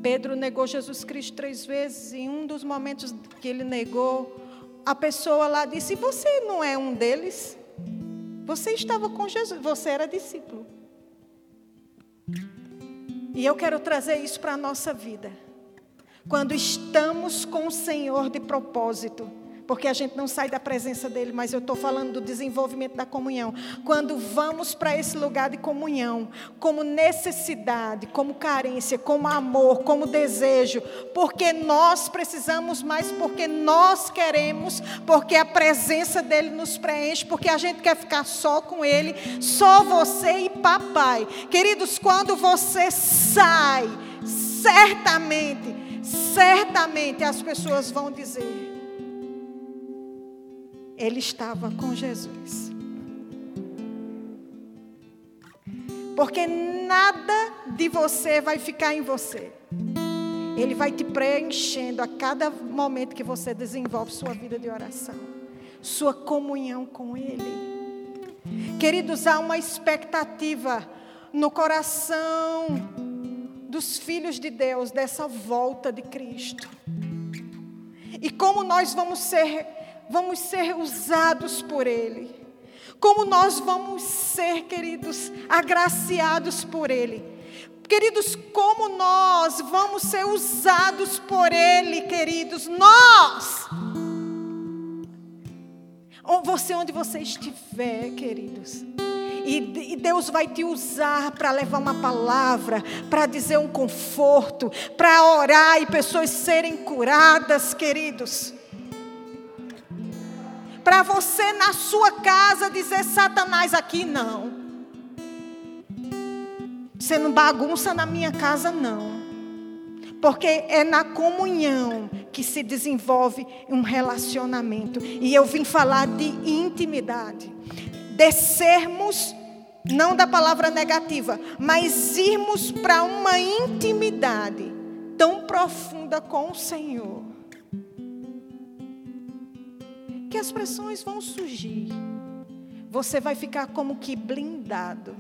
Pedro negou Jesus Cristo três vezes, e um dos momentos que ele negou, a pessoa lá disse: Você não é um deles? Você estava com Jesus, você era discípulo. E eu quero trazer isso para a nossa vida. Quando estamos com o Senhor de propósito, porque a gente não sai da presença dele, mas eu estou falando do desenvolvimento da comunhão. Quando vamos para esse lugar de comunhão, como necessidade, como carência, como amor, como desejo, porque nós precisamos mais, porque nós queremos, porque a presença dele nos preenche, porque a gente quer ficar só com ele, só você e papai. Queridos, quando você sai, certamente, certamente as pessoas vão dizer: ele estava com Jesus. Porque nada de você vai ficar em você. Ele vai te preenchendo a cada momento que você desenvolve sua vida de oração, sua comunhão com Ele. Queridos, há uma expectativa no coração dos filhos de Deus dessa volta de Cristo. E como nós vamos ser vamos ser usados por Ele. Como nós vamos ser, queridos, agraciados por Ele. Queridos, como nós vamos ser usados por Ele, queridos, nós. Você, onde você estiver, queridos. E Deus vai te usar para levar uma palavra, para dizer um conforto, para orar e pessoas serem curadas, queridos para você na sua casa dizer Satanás aqui não. Você não bagunça na minha casa não. Porque é na comunhão que se desenvolve um relacionamento. E eu vim falar de intimidade. Descermos, não da palavra negativa, mas irmos para uma intimidade tão profunda com o Senhor que as pressões vão surgir. Você vai ficar como que blindado.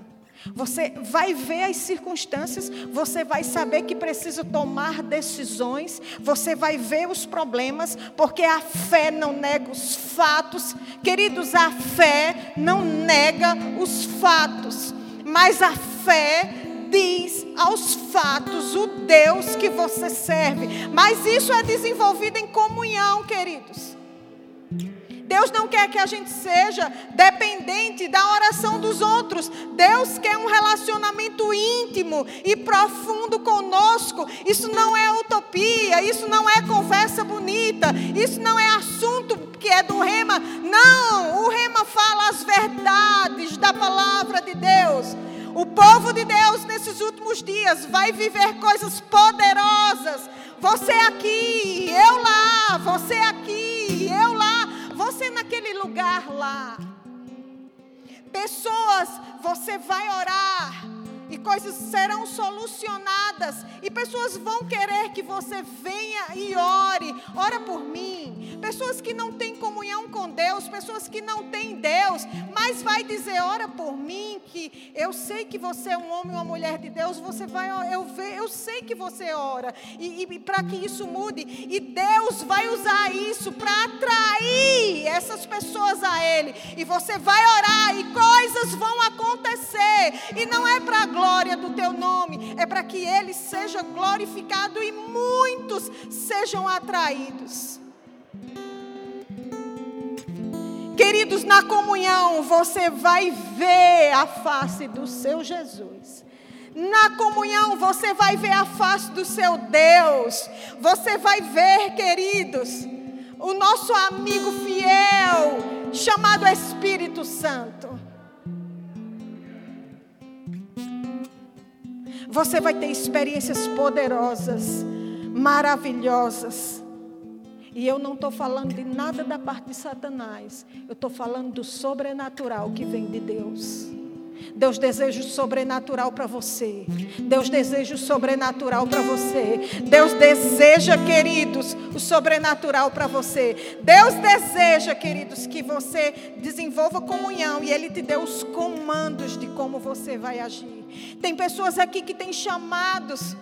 Você vai ver as circunstâncias, você vai saber que precisa tomar decisões, você vai ver os problemas, porque a fé não nega os fatos. Queridos, a fé não nega os fatos, mas a fé diz aos fatos o Deus que você serve. Mas isso é desenvolvido em comunhão, queridos. Deus não quer que a gente seja dependente da oração dos outros. Deus quer um relacionamento íntimo e profundo conosco. Isso não é utopia, isso não é conversa bonita, isso não é assunto que é do rema. Não, o rema fala as verdades da palavra de Deus. O povo de Deus nesses últimos dias vai viver coisas poderosas. Você aqui, eu lá, você aqui, eu lá você naquele lugar lá. Pessoas, você vai orar. Coisas serão solucionadas e pessoas vão querer que você venha e ore. Ora por mim. Pessoas que não têm comunhão com Deus, pessoas que não têm Deus, mas vai dizer: ora por mim, que eu sei que você é um homem ou uma mulher de Deus, você vai, eu, eu sei que você ora. E, e para que isso mude, e Deus vai usar isso para atrair essas pessoas a Ele. E você vai orar e coisas vão acontecer. E não é para a glória do teu nome, é para que Ele seja glorificado e muitos sejam atraídos. Queridos, na comunhão você vai ver a face do seu Jesus. Na comunhão você vai ver a face do seu Deus. Você vai ver, queridos, o nosso amigo fiel, chamado Espírito Santo. Você vai ter experiências poderosas, maravilhosas. E eu não estou falando de nada da parte de Satanás. Eu estou falando do sobrenatural que vem de Deus. Deus deseja o sobrenatural para você. Deus deseja o sobrenatural para você. Deus deseja, queridos, o sobrenatural para você. Deus deseja, queridos, que você desenvolva comunhão e Ele te dê os comandos de como você vai agir. Tem pessoas aqui que têm chamados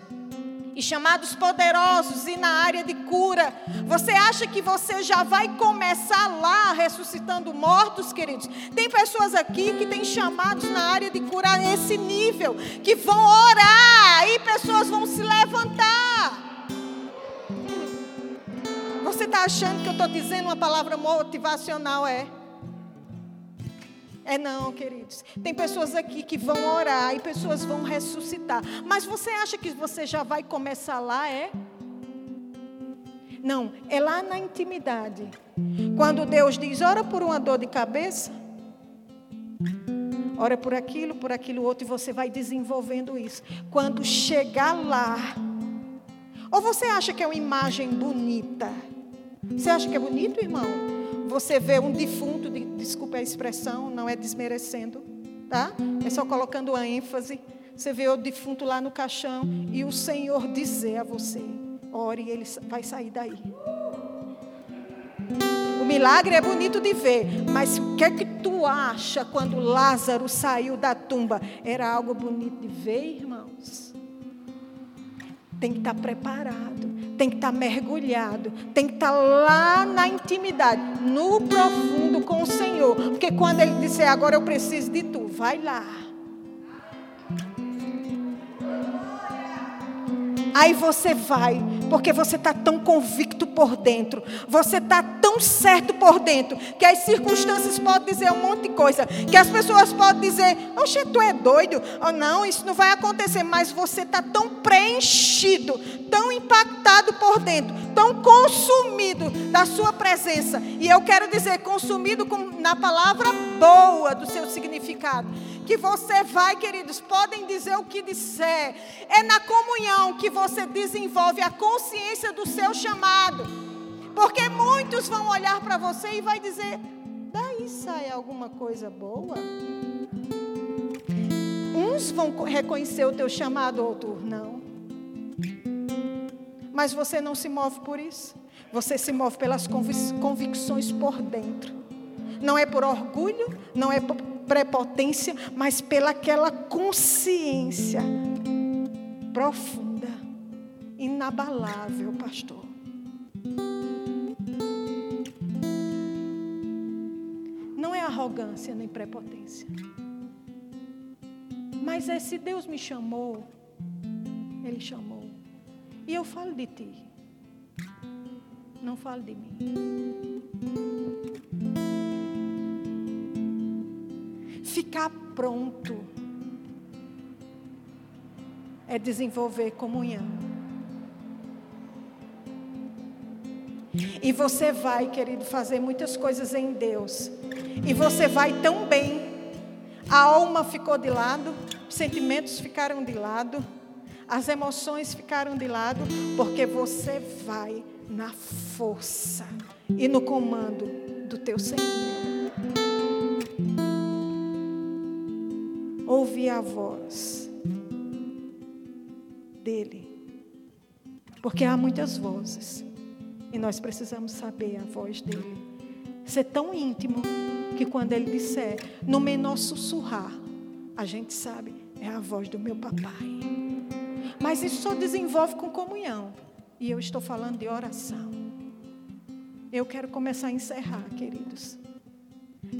e chamados poderosos e na área de cura. Você acha que você já vai começar lá ressuscitando mortos, queridos? Tem pessoas aqui que têm chamados na área de cura nesse nível, que vão orar e pessoas vão se levantar. Você está achando que eu estou dizendo uma palavra motivacional? É. É não, queridos. Tem pessoas aqui que vão orar e pessoas vão ressuscitar. Mas você acha que você já vai começar lá, é? Não, é lá na intimidade. Quando Deus diz, ora por uma dor de cabeça, ora por aquilo, por aquilo outro, e você vai desenvolvendo isso. Quando chegar lá, ou você acha que é uma imagem bonita? Você acha que é bonito, irmão? Você vê um defunto, de, desculpe a expressão, não é desmerecendo, tá? É só colocando a ênfase. Você vê o defunto lá no caixão e o Senhor dizer a você: ore e ele vai sair daí. O milagre é bonito de ver, mas o que é que tu acha quando Lázaro saiu da tumba? Era algo bonito de ver, irmãos? Tem que estar preparado tem que estar tá mergulhado, tem que estar tá lá na intimidade, no profundo com o Senhor. Porque quando Ele disser, agora eu preciso de tu, vai lá. Aí você vai, porque você está tão convicto por dentro, você está certo por dentro, que as circunstâncias podem dizer um monte de coisa, que as pessoas podem dizer, oxe, tu é doido, ou não, isso não vai acontecer, mas você está tão preenchido, tão impactado por dentro, tão consumido da sua presença, e eu quero dizer, consumido com, na palavra boa do seu significado que você vai, queridos, podem dizer o que disser. É na comunhão que você desenvolve a consciência do seu chamado. Porque muitos vão olhar para você e vai dizer: daí sai alguma coisa boa. Uns vão reconhecer o teu chamado, outros não. Mas você não se move por isso. Você se move pelas convicções por dentro. Não é por orgulho, não é por prepotência, mas pela aquela consciência profunda, inabalável, pastor. Arrogância nem prepotência. Mas é se Deus me chamou, Ele chamou. E eu falo de ti. Não falo de mim. Ficar pronto é desenvolver comunhão. E você vai, querido, fazer muitas coisas em Deus. E você vai tão bem. A alma ficou de lado, sentimentos ficaram de lado, as emoções ficaram de lado, porque você vai na força e no comando do teu Senhor. Ouvi a voz dele, porque há muitas vozes. E nós precisamos saber a voz dele. Ser tão íntimo que quando ele disser, no menor sussurrar, a gente sabe, é a voz do meu papai. Mas isso só desenvolve com comunhão. E eu estou falando de oração. Eu quero começar a encerrar, queridos.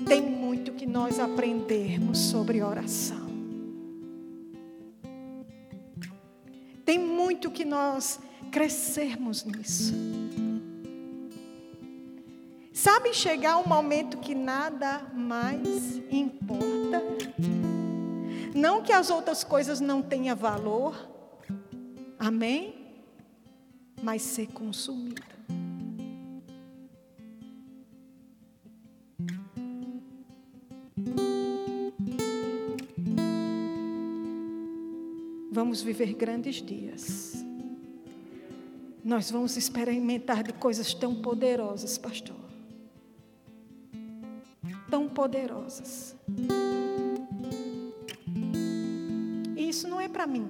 Tem muito que nós aprendermos sobre oração. Tem muito que nós crescermos nisso. Sabe chegar um momento que nada mais importa? Não que as outras coisas não tenham valor, amém? Mas ser consumida. Vamos viver grandes dias. Nós vamos experimentar de coisas tão poderosas, pastor. Poderosas. E isso não é para mim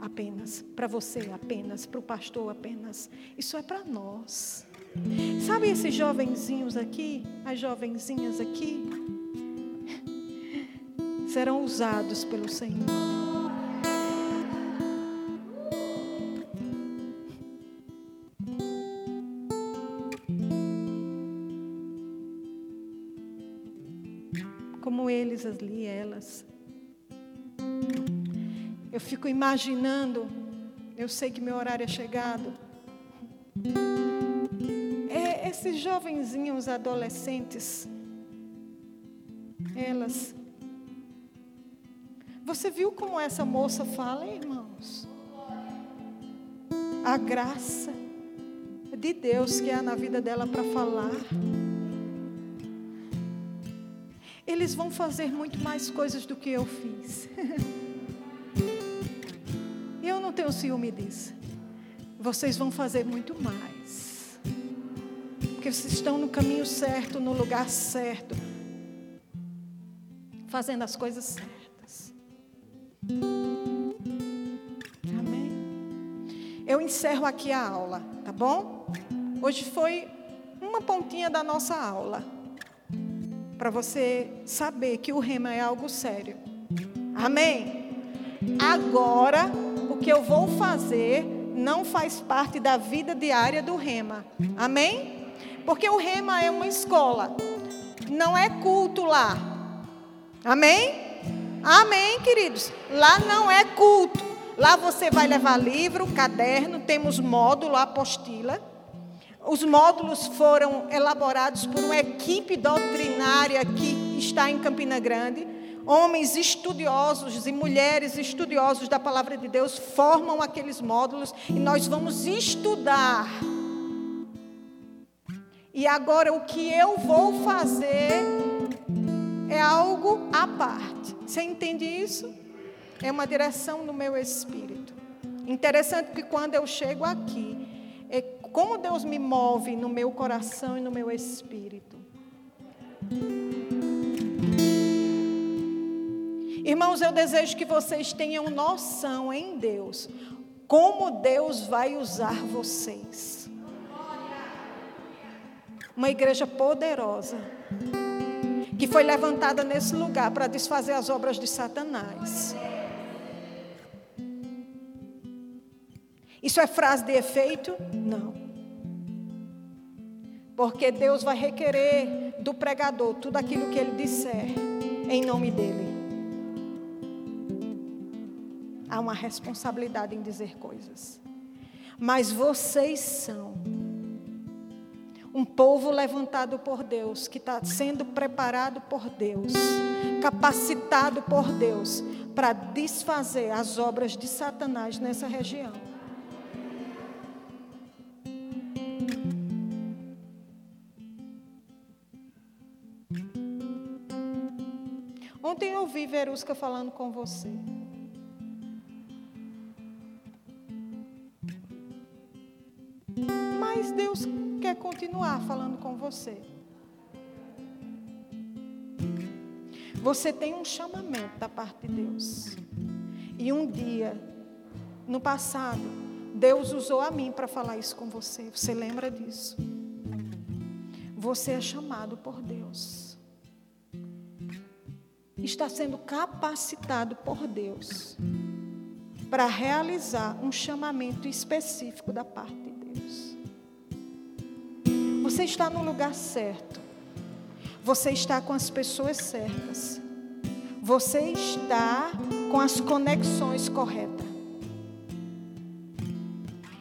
apenas, para você apenas, para o pastor apenas. Isso é para nós. Sabe esses jovenzinhos aqui, as jovenzinhas aqui, serão usados pelo Senhor. Fico imaginando, eu sei que meu horário é chegado. É, esses jovenzinhos adolescentes, elas. Você viu como essa moça fala, irmãos? A graça de Deus que há na vida dela para falar eles vão fazer muito mais coisas do que eu fiz. tenho ciúme disso. Vocês vão fazer muito mais. Porque vocês estão no caminho certo, no lugar certo, fazendo as coisas certas. Amém. Eu encerro aqui a aula, tá bom? Hoje foi uma pontinha da nossa aula para você saber que o rema é algo sério. Amém? Agora, o que eu vou fazer não faz parte da vida diária do rema. Amém? Porque o rema é uma escola, não é culto lá. Amém? Amém, queridos. Lá não é culto. Lá você vai levar livro, caderno, temos módulo, apostila. Os módulos foram elaborados por uma equipe doutrinária que está em Campina Grande. Homens estudiosos e mulheres estudiosos da palavra de Deus formam aqueles módulos e nós vamos estudar. E agora o que eu vou fazer é algo à parte. Você entende isso? É uma direção no meu espírito. Interessante que quando eu chego aqui, é como Deus me move no meu coração e no meu espírito. Irmãos, eu desejo que vocês tenham noção em Deus, como Deus vai usar vocês. Uma igreja poderosa, que foi levantada nesse lugar para desfazer as obras de Satanás. Isso é frase de efeito? Não. Porque Deus vai requerer do pregador tudo aquilo que ele disser em nome dele. Há uma responsabilidade em dizer coisas. Mas vocês são um povo levantado por Deus, que está sendo preparado por Deus, capacitado por Deus para desfazer as obras de Satanás nessa região. Ontem eu ouvi Verusca falando com você. Deus quer continuar falando com você. Você tem um chamamento da parte de Deus. E um dia, no passado, Deus usou a mim para falar isso com você. Você lembra disso? Você é chamado por Deus. Está sendo capacitado por Deus para realizar um chamamento específico da parte de Deus. Você está no lugar certo. Você está com as pessoas certas. Você está com as conexões corretas.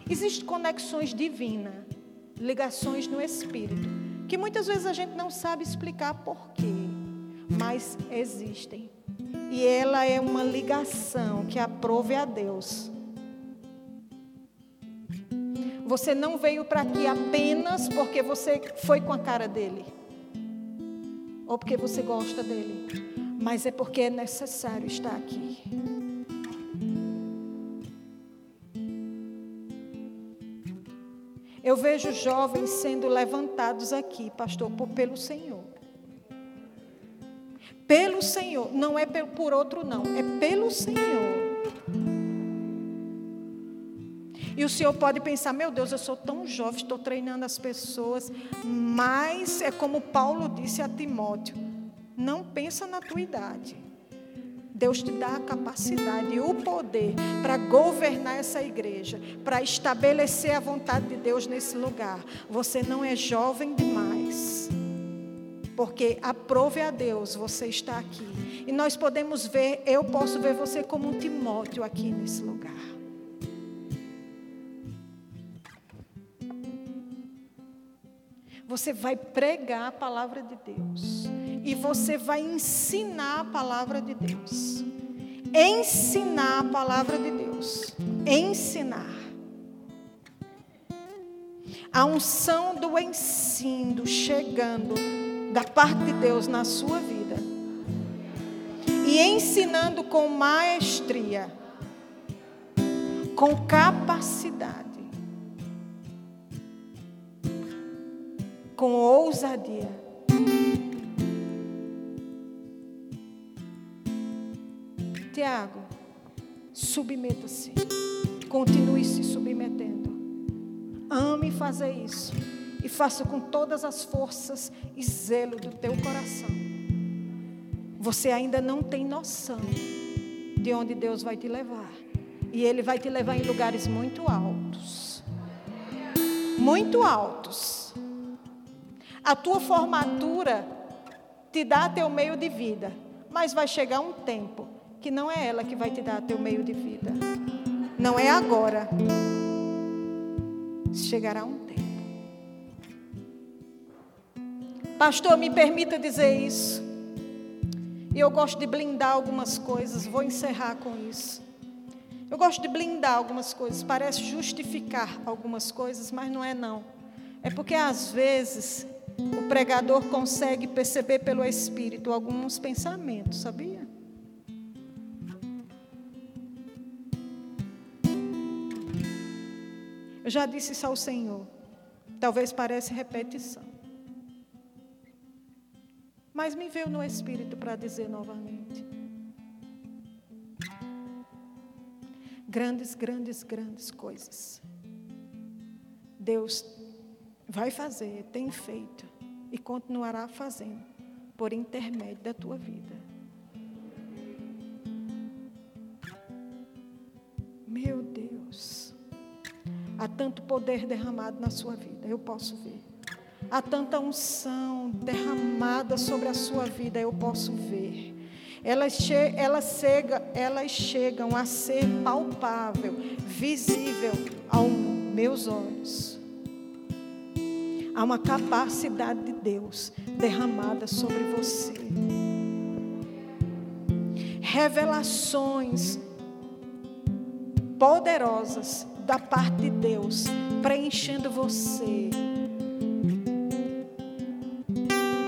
Existem conexões divinas, ligações no espírito, que muitas vezes a gente não sabe explicar porquê, mas existem. E ela é uma ligação que aprove a Deus. Você não veio para aqui apenas porque você foi com a cara dele, ou porque você gosta dele, mas é porque é necessário estar aqui. Eu vejo jovens sendo levantados aqui, pastor, por, pelo Senhor. Pelo Senhor, não é por outro, não, é pelo Senhor. E o Senhor pode pensar: meu Deus, eu sou tão jovem, estou treinando as pessoas, mas é como Paulo disse a Timóteo: não pensa na tua idade. Deus te dá a capacidade e o poder para governar essa igreja, para estabelecer a vontade de Deus nesse lugar. Você não é jovem demais. Porque aprove a Deus você está aqui. E nós podemos ver, eu posso ver você como um Timóteo aqui nesse lugar. Você vai pregar a palavra de Deus e você vai ensinar a palavra de Deus. Ensinar a palavra de Deus. Ensinar. A unção do ensino chegando da parte de Deus na sua vida. E ensinando com maestria, com capacidade, com ousadia. Tiago, submeta-se. Continue se submetendo. Ame fazer isso. E faça com todas as forças e zelo do teu coração. Você ainda não tem noção de onde Deus vai te levar. E Ele vai te levar em lugares muito altos. Muito altos. A tua formatura te dá teu meio de vida. Mas vai chegar um tempo que não é ela que vai te dar teu meio de vida. Não é agora. Chegará um tempo. Pastor, me permita dizer isso. E eu gosto de blindar algumas coisas. Vou encerrar com isso. Eu gosto de blindar algumas coisas. Parece justificar algumas coisas, mas não é não. É porque às vezes o pregador consegue perceber pelo Espírito alguns pensamentos, sabia? Eu já disse isso ao Senhor. Talvez pareça repetição. Mas me veio no Espírito para dizer novamente. Grandes, grandes, grandes coisas. Deus vai fazer, tem feito e continuará fazendo por intermédio da tua vida. Meu Deus. Há tanto poder derramado na sua vida, eu posso ver. Há tanta unção derramada sobre a sua vida, eu posso ver. Elas, che elas, chega, elas chegam a ser palpável, visível aos meus olhos. Há uma capacidade de Deus derramada sobre você. Revelações poderosas da parte de Deus, preenchendo você.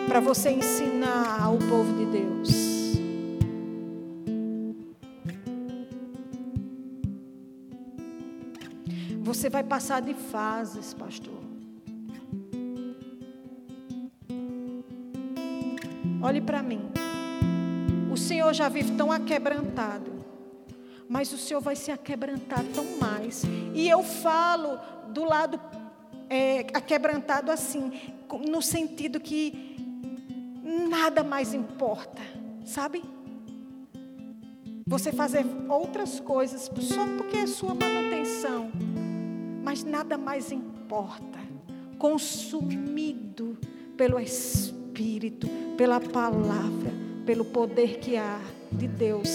Para você ensinar ao povo de Deus. Você vai passar de fases, pastor. Olhe para mim. O Senhor já vive tão aquebrantado mas o Senhor vai se aquebrantar tão mais. E eu falo do lado é, aquebrantado assim, no sentido que nada mais importa, sabe? Você fazer outras coisas só porque é sua manutenção, mas nada mais importa. Consumido pelo Espírito, pela palavra, pelo poder que há de Deus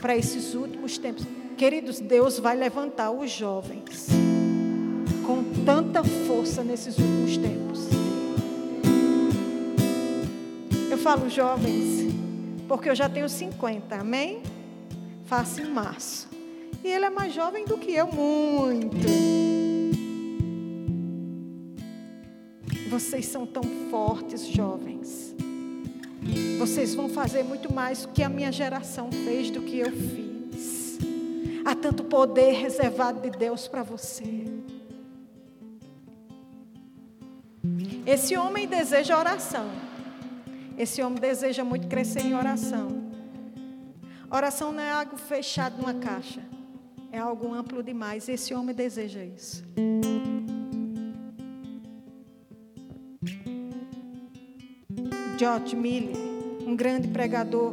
para esses últimos tempos. Queridos, Deus vai levantar os jovens com tanta força nesses últimos tempos. Eu falo jovens, porque eu já tenho 50, amém? Faço em março. E ele é mais jovem do que eu, muito. Vocês são tão fortes, jovens. Vocês vão fazer muito mais do que a minha geração fez, do que eu fiz. Há tanto poder reservado de Deus para você. Esse homem deseja oração. Esse homem deseja muito crescer em oração. Oração não é algo fechado numa caixa. É algo amplo demais. Esse homem deseja isso. George Miller, um grande pregador,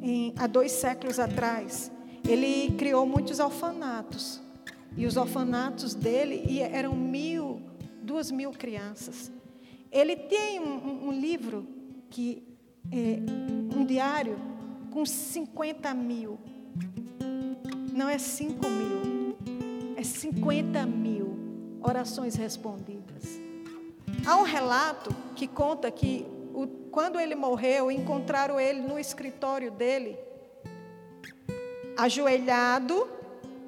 em, há dois séculos atrás, ele criou muitos orfanatos. E os orfanatos dele eram mil, duas mil crianças. Ele tem um, um livro que é um diário com 50 mil. Não é 5 mil, é 50 mil orações respondidas. Há um relato que conta que o, quando ele morreu, encontraram ele no escritório dele, ajoelhado,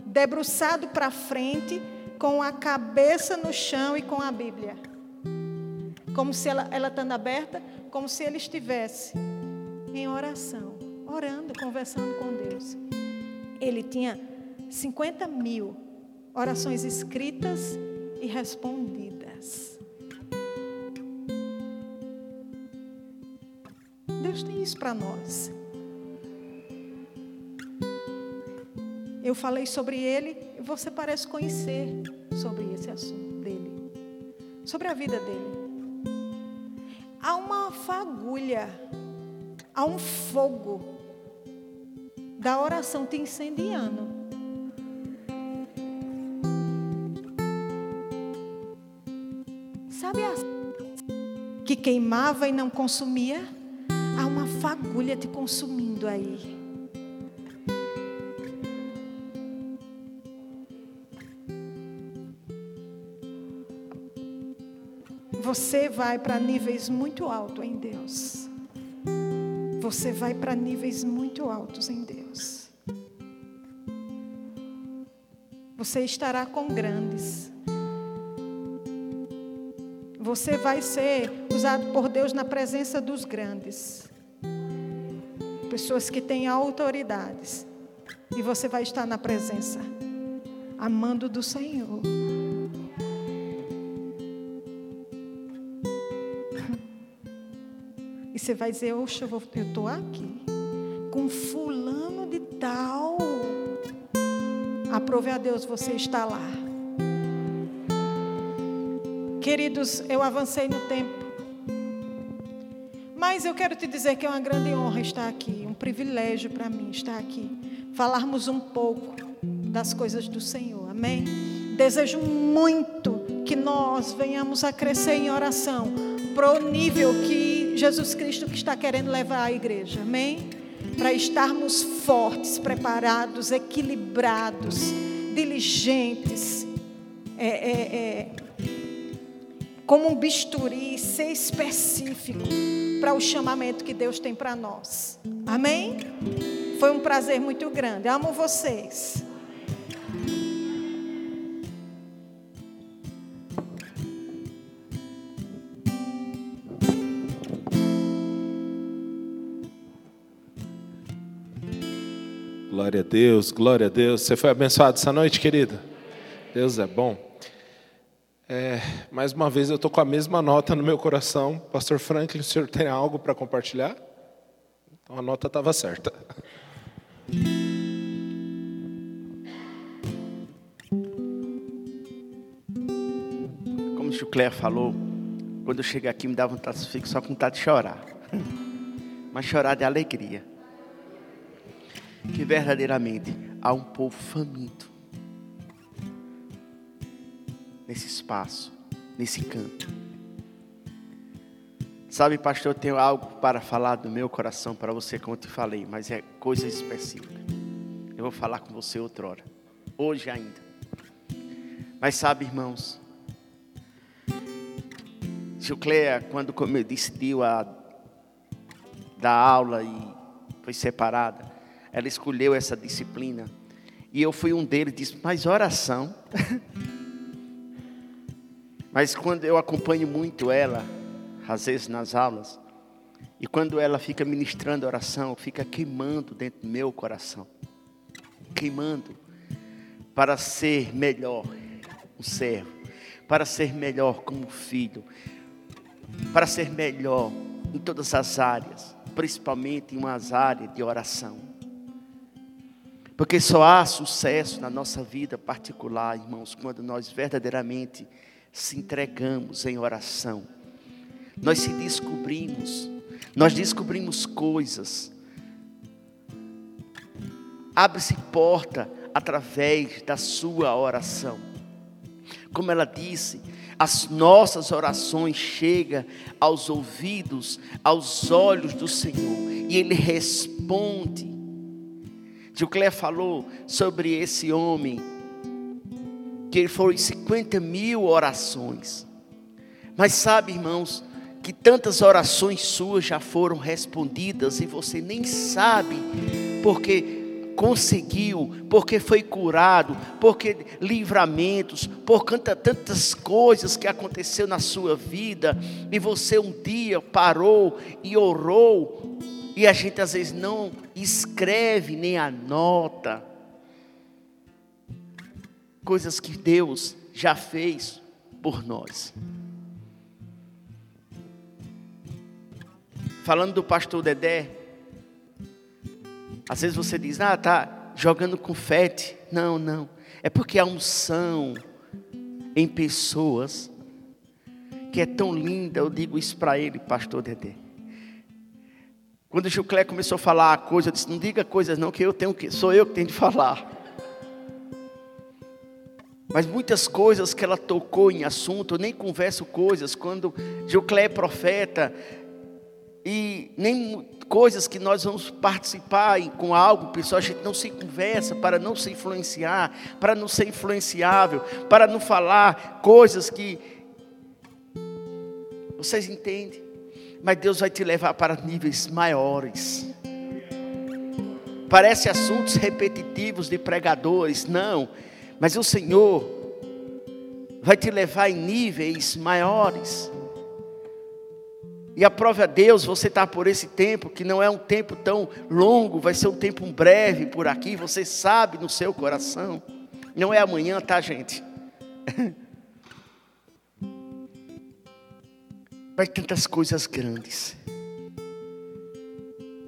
debruçado para frente, com a cabeça no chão e com a Bíblia. Como se ela, ela estando aberta, como se ele estivesse em oração, orando, conversando com Deus. Ele tinha 50 mil orações escritas e respondidas. Deus tem isso para nós. Eu falei sobre ele e você parece conhecer sobre esse assunto dele, sobre a vida dele. Há uma fagulha, há um fogo da oração te incendiando. Sabe a que queimava e não consumia? Fagulha te consumindo aí. Você vai para níveis muito altos em Deus. Você vai para níveis muito altos em Deus. Você estará com grandes. Você vai ser usado por Deus na presença dos grandes. Pessoas que têm autoridades. E você vai estar na presença, amando do Senhor. E você vai dizer, oxa, eu estou aqui. Com fulano de tal. Aprove a Deus, você está lá. Queridos, eu avancei no tempo. Mas eu quero te dizer que é uma grande honra estar aqui, privilégio para mim estar aqui. Falarmos um pouco das coisas do Senhor. Amém? Desejo muito que nós venhamos a crescer em oração para o nível que Jesus Cristo que está querendo levar a igreja. Amém? Para estarmos fortes, preparados, equilibrados, diligentes, é, é, é, como um bisturi, ser específico para o chamamento que Deus tem para nós. Amém? Foi um prazer muito grande. Amo vocês. Glória a Deus, glória a Deus. Você foi abençoado essa noite, querida? Deus é bom. É, mais uma vez eu estou com a mesma nota no meu coração. Pastor Franklin, o senhor tem algo para compartilhar? Então a nota estava certa. Como o Chucléia falou, quando eu chego aqui me dá vontade, fico só com vontade de chorar. Mas chorar de alegria. Que verdadeiramente há um povo faminto nesse espaço, nesse canto. Sabe, pastor, eu tenho algo para falar do meu coração para você, como eu te falei, mas é coisa específica. Eu vou falar com você outra hora, hoje ainda. Mas sabe, irmãos, Tio Cleia, quando decidiu a dar aula e foi separada, ela escolheu essa disciplina. E eu fui um deles, disse, mas oração. mas quando eu acompanho muito ela, às vezes nas aulas, e quando ela fica ministrando oração, fica queimando dentro do meu coração. Queimando para ser melhor um servo, para ser melhor como filho, para ser melhor em todas as áreas, principalmente em umas áreas de oração. Porque só há sucesso na nossa vida particular, irmãos, quando nós verdadeiramente se entregamos em oração. Nós se descobrimos, nós descobrimos coisas. Abre-se porta através da sua oração. Como ela disse, as nossas orações chegam aos ouvidos, aos olhos do Senhor, e Ele responde. Tio Clé falou sobre esse homem, que foram 50 mil orações. Mas sabe, irmãos, que tantas orações suas já foram respondidas e você nem sabe, porque conseguiu, porque foi curado, porque livramentos, por tantas coisas que aconteceu na sua vida, e você um dia parou e orou, e a gente às vezes não escreve nem anota coisas que Deus já fez por nós. Falando do pastor Dedé, às vezes você diz, ah, tá jogando confete. Não, não. É porque a unção em pessoas que é tão linda, eu digo isso para ele, pastor Dedé. Quando o Juclé começou a falar a coisa, eu disse, não diga coisas não, que eu tenho que, sou eu que tenho de falar. Mas muitas coisas que ela tocou em assunto, eu nem converso coisas, quando Juclé é profeta, e nem coisas que nós vamos participar com algo, pessoal, a gente não se conversa para não se influenciar, para não ser influenciável, para não falar coisas que vocês entendem. Mas Deus vai te levar para níveis maiores. Parece assuntos repetitivos de pregadores, não. Mas o Senhor vai te levar em níveis maiores. E aprove a Deus, você está por esse tempo, que não é um tempo tão longo, vai ser um tempo breve por aqui, você sabe no seu coração. Não é amanhã, tá, gente? Vai tantas coisas grandes,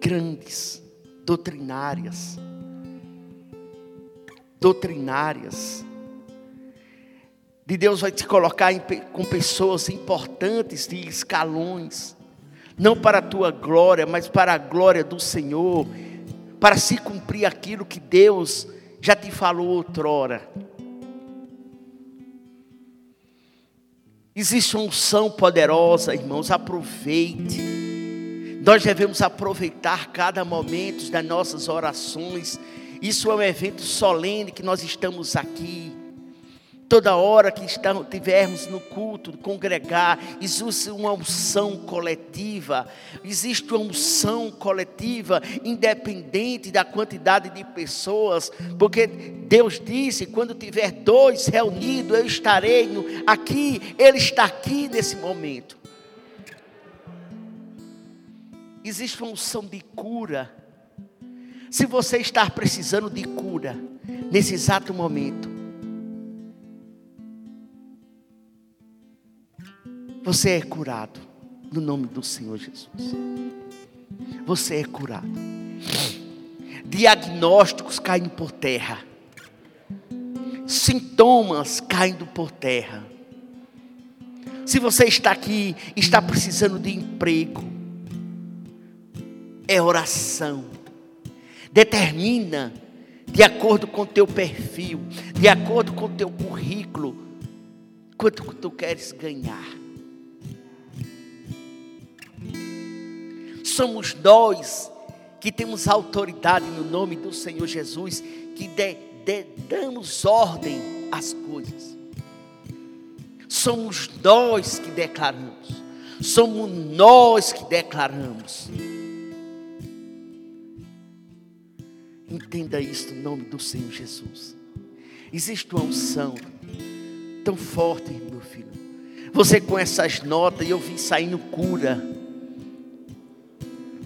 grandes, doutrinárias, doutrinárias. De Deus vai te colocar em, com pessoas importantes de escalões, não para a tua glória, mas para a glória do Senhor, para se cumprir aquilo que Deus já te falou outrora. Existe uma unção poderosa, irmãos, aproveite. Nós devemos aproveitar cada momento das nossas orações. Isso é um evento solene que nós estamos aqui. Toda hora que estivermos no culto, congregar, existe uma unção coletiva, existe uma unção coletiva, independente da quantidade de pessoas, porque Deus disse: quando tiver dois reunidos, eu estarei aqui, Ele está aqui nesse momento. Existe uma unção de cura. Se você está precisando de cura, nesse exato momento, Você é curado no nome do Senhor Jesus. Você é curado. diagnósticos caindo por terra, sintomas caindo por terra. Se você está aqui, está precisando de emprego, é oração. Determina de acordo com o teu perfil, de acordo com o teu currículo, quanto tu queres ganhar. Somos nós que temos autoridade no nome do Senhor Jesus, que de, de, damos ordem às coisas. Somos nós que declaramos. Somos nós que declaramos. Entenda isso no nome do Senhor Jesus. Existe uma unção tão forte, meu filho. Você com essas notas, e eu vim saindo cura,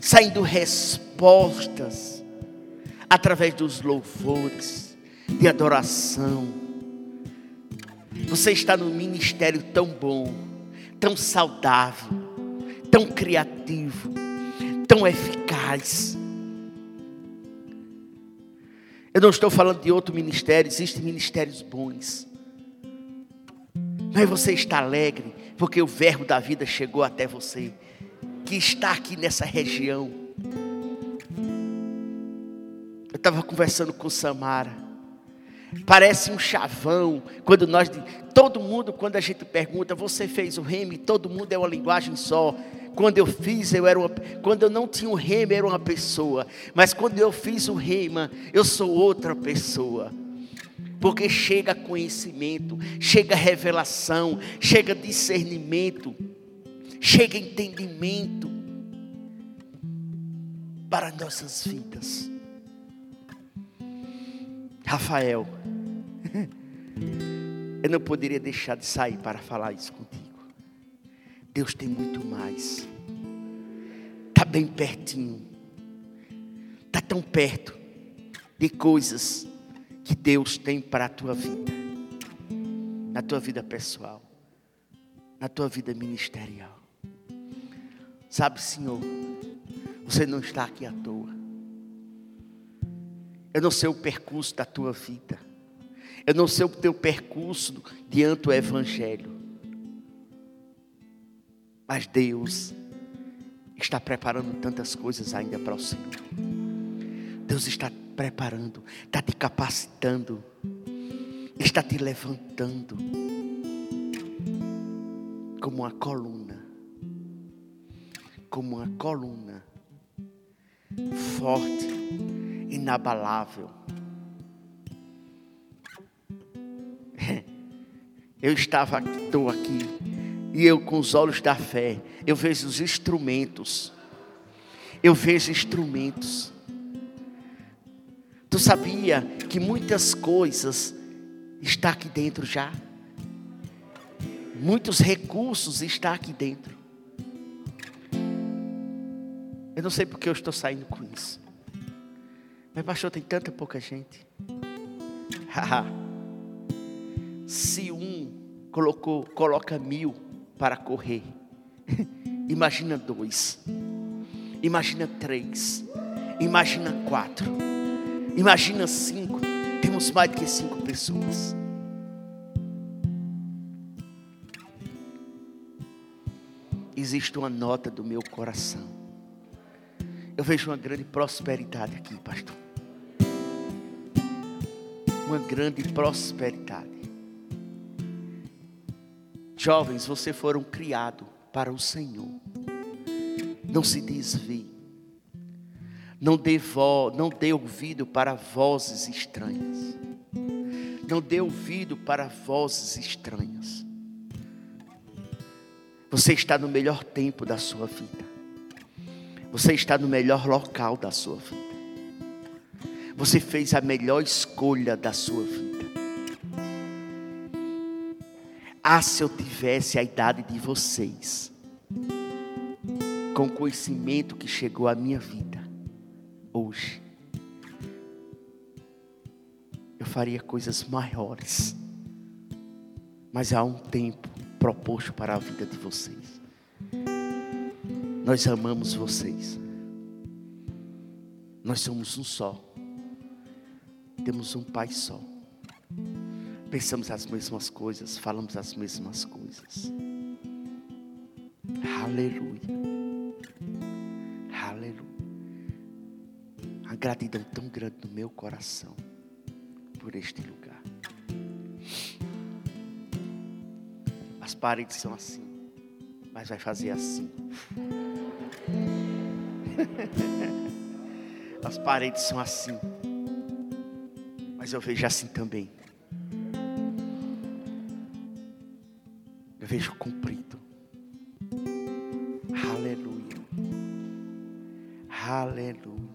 saindo respostas, através dos louvores, de adoração. Você está num ministério tão bom, tão saudável, tão criativo, tão eficaz. Eu não estou falando de outro ministério, existem ministérios bons. Mas você está alegre, porque o verbo da vida chegou até você, que está aqui nessa região. Eu estava conversando com Samara. Parece um chavão quando nós todo mundo quando a gente pergunta, você fez o reme, todo mundo é uma linguagem só. Quando eu fiz, eu era uma, quando eu não tinha o rema, eu era uma pessoa. Mas quando eu fiz o rema, eu sou outra pessoa. Porque chega conhecimento, chega revelação, chega discernimento, chega entendimento para nossas vidas. Rafael, eu não poderia deixar de sair para falar isso contigo. Deus tem muito mais. Está bem pertinho. Está tão perto de coisas que Deus tem para a tua vida. Na tua vida pessoal. Na tua vida ministerial. Sabe, Senhor, você não está aqui à toa. Eu não sei o percurso da tua vida. Eu não sei o teu percurso diante do Evangelho. Mas Deus está preparando tantas coisas ainda para o Senhor. Deus está preparando, está te capacitando, está te levantando como uma coluna, como uma coluna forte, inabalável. Eu estava, estou aqui e eu, com os olhos da fé, eu vejo os instrumentos. Eu vejo instrumentos. Tu sabia que muitas coisas está aqui dentro já? Muitos recursos está aqui dentro. Eu não sei porque eu estou saindo com isso. Mas pastor, tem tanta pouca gente. Se um colocou, coloca mil, para correr. Imagina dois. Imagina três. Imagina quatro. Imagina cinco. Temos mais do que cinco pessoas. Existe uma nota do meu coração. Eu vejo uma grande prosperidade aqui, pastor. Uma grande prosperidade. Jovens, vocês foram criados para o Senhor. Não se desvie. Não dê, vo, não dê ouvido para vozes estranhas. Não dê ouvido para vozes estranhas. Você está no melhor tempo da sua vida. Você está no melhor local da sua vida. Você fez a melhor escolha da sua vida. Ah, se eu tivesse a idade de vocês, com o conhecimento que chegou à minha vida hoje, eu faria coisas maiores. Mas há um tempo proposto para a vida de vocês. Nós amamos vocês. Nós somos um só. temos um Pai só. Pensamos as mesmas coisas, falamos as mesmas coisas. Aleluia. Aleluia. A gratidão tão grande no meu coração por este lugar. As paredes são assim, mas vai fazer assim. As paredes são assim, mas eu vejo assim também. Vejo comprido. Aleluia. Aleluia.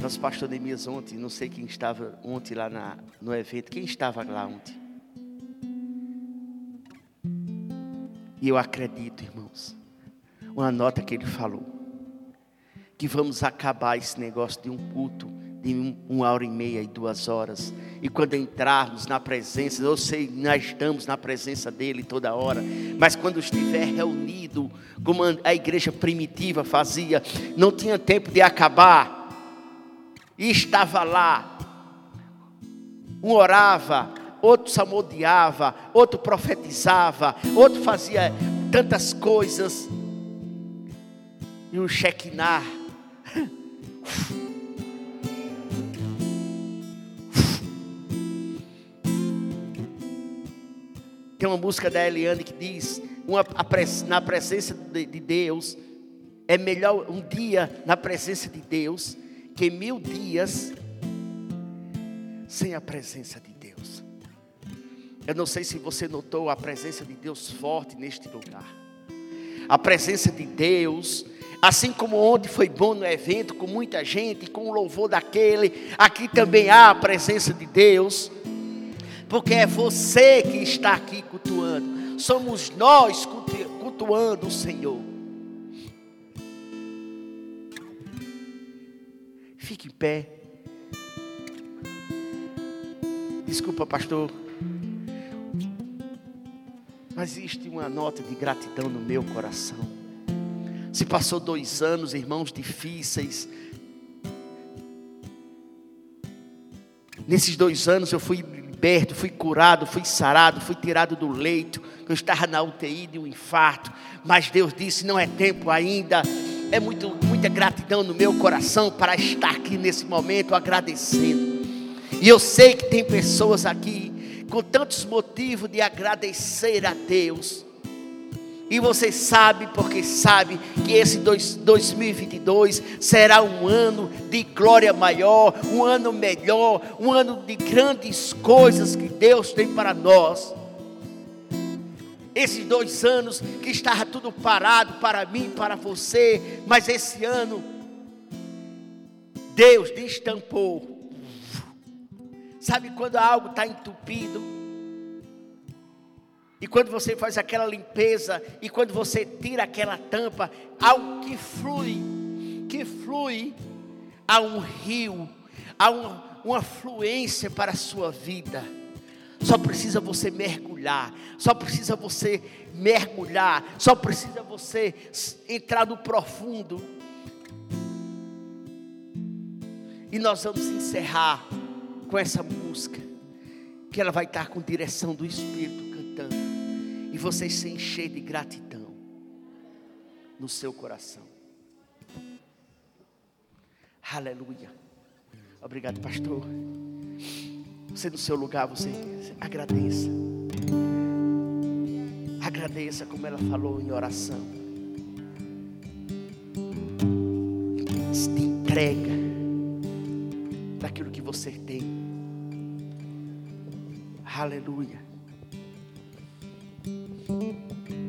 Nosso pastor Demias ontem, não sei quem estava ontem lá na, no evento. Quem estava lá ontem? E eu acredito, irmãos, uma nota que ele falou, que vamos acabar esse negócio de um culto de uma hora e meia e duas horas. E quando entrarmos na presença, eu sei, nós estamos na presença dele toda hora, mas quando estiver reunido, como a igreja primitiva fazia, não tinha tempo de acabar, e estava lá, um orava, outro salmodiava, outro profetizava, outro fazia tantas coisas, e um chequinar. Tem uma música da Eliane que diz: uma, na presença de, de Deus, é melhor um dia na presença de Deus que mil dias sem a presença de Deus. Eu não sei se você notou a presença de Deus forte neste lugar. A presença de Deus, assim como ontem foi bom no evento, com muita gente, com o louvor daquele, aqui também há a presença de Deus porque é você que está aqui cultuando, somos nós cultuando o Senhor. Fique em pé. Desculpa, pastor. Mas existe uma nota de gratidão no meu coração. Se passou dois anos, irmãos, difíceis. Nesses dois anos eu fui liberto, fui curado, fui sarado, fui tirado do leito. Eu estava na UTI de um infarto, mas Deus disse: não é tempo ainda. É muito, muita gratidão no meu coração para estar aqui nesse momento agradecendo. E eu sei que tem pessoas aqui com tantos motivos de agradecer a Deus e você sabe, porque sabe, que esse dois, 2022 será um ano de glória maior, um ano melhor, um ano de grandes coisas que Deus tem para nós. Esses dois anos que estava tudo parado para mim, para você, mas esse ano, Deus destampou. Sabe quando algo está entupido? E quando você faz aquela limpeza, e quando você tira aquela tampa, algo que flui, que flui, há um rio, há uma, uma fluência para a sua vida. Só precisa você mergulhar, só precisa você mergulhar, só precisa você entrar no profundo. E nós vamos encerrar com essa música, que ela vai estar com direção do Espírito e você se encher de gratidão no seu coração. Aleluia. Obrigado, pastor. Você no seu lugar, você agradeça. Agradeça como ela falou em oração. Se entrega daquilo que você tem. Aleluia. Thank you.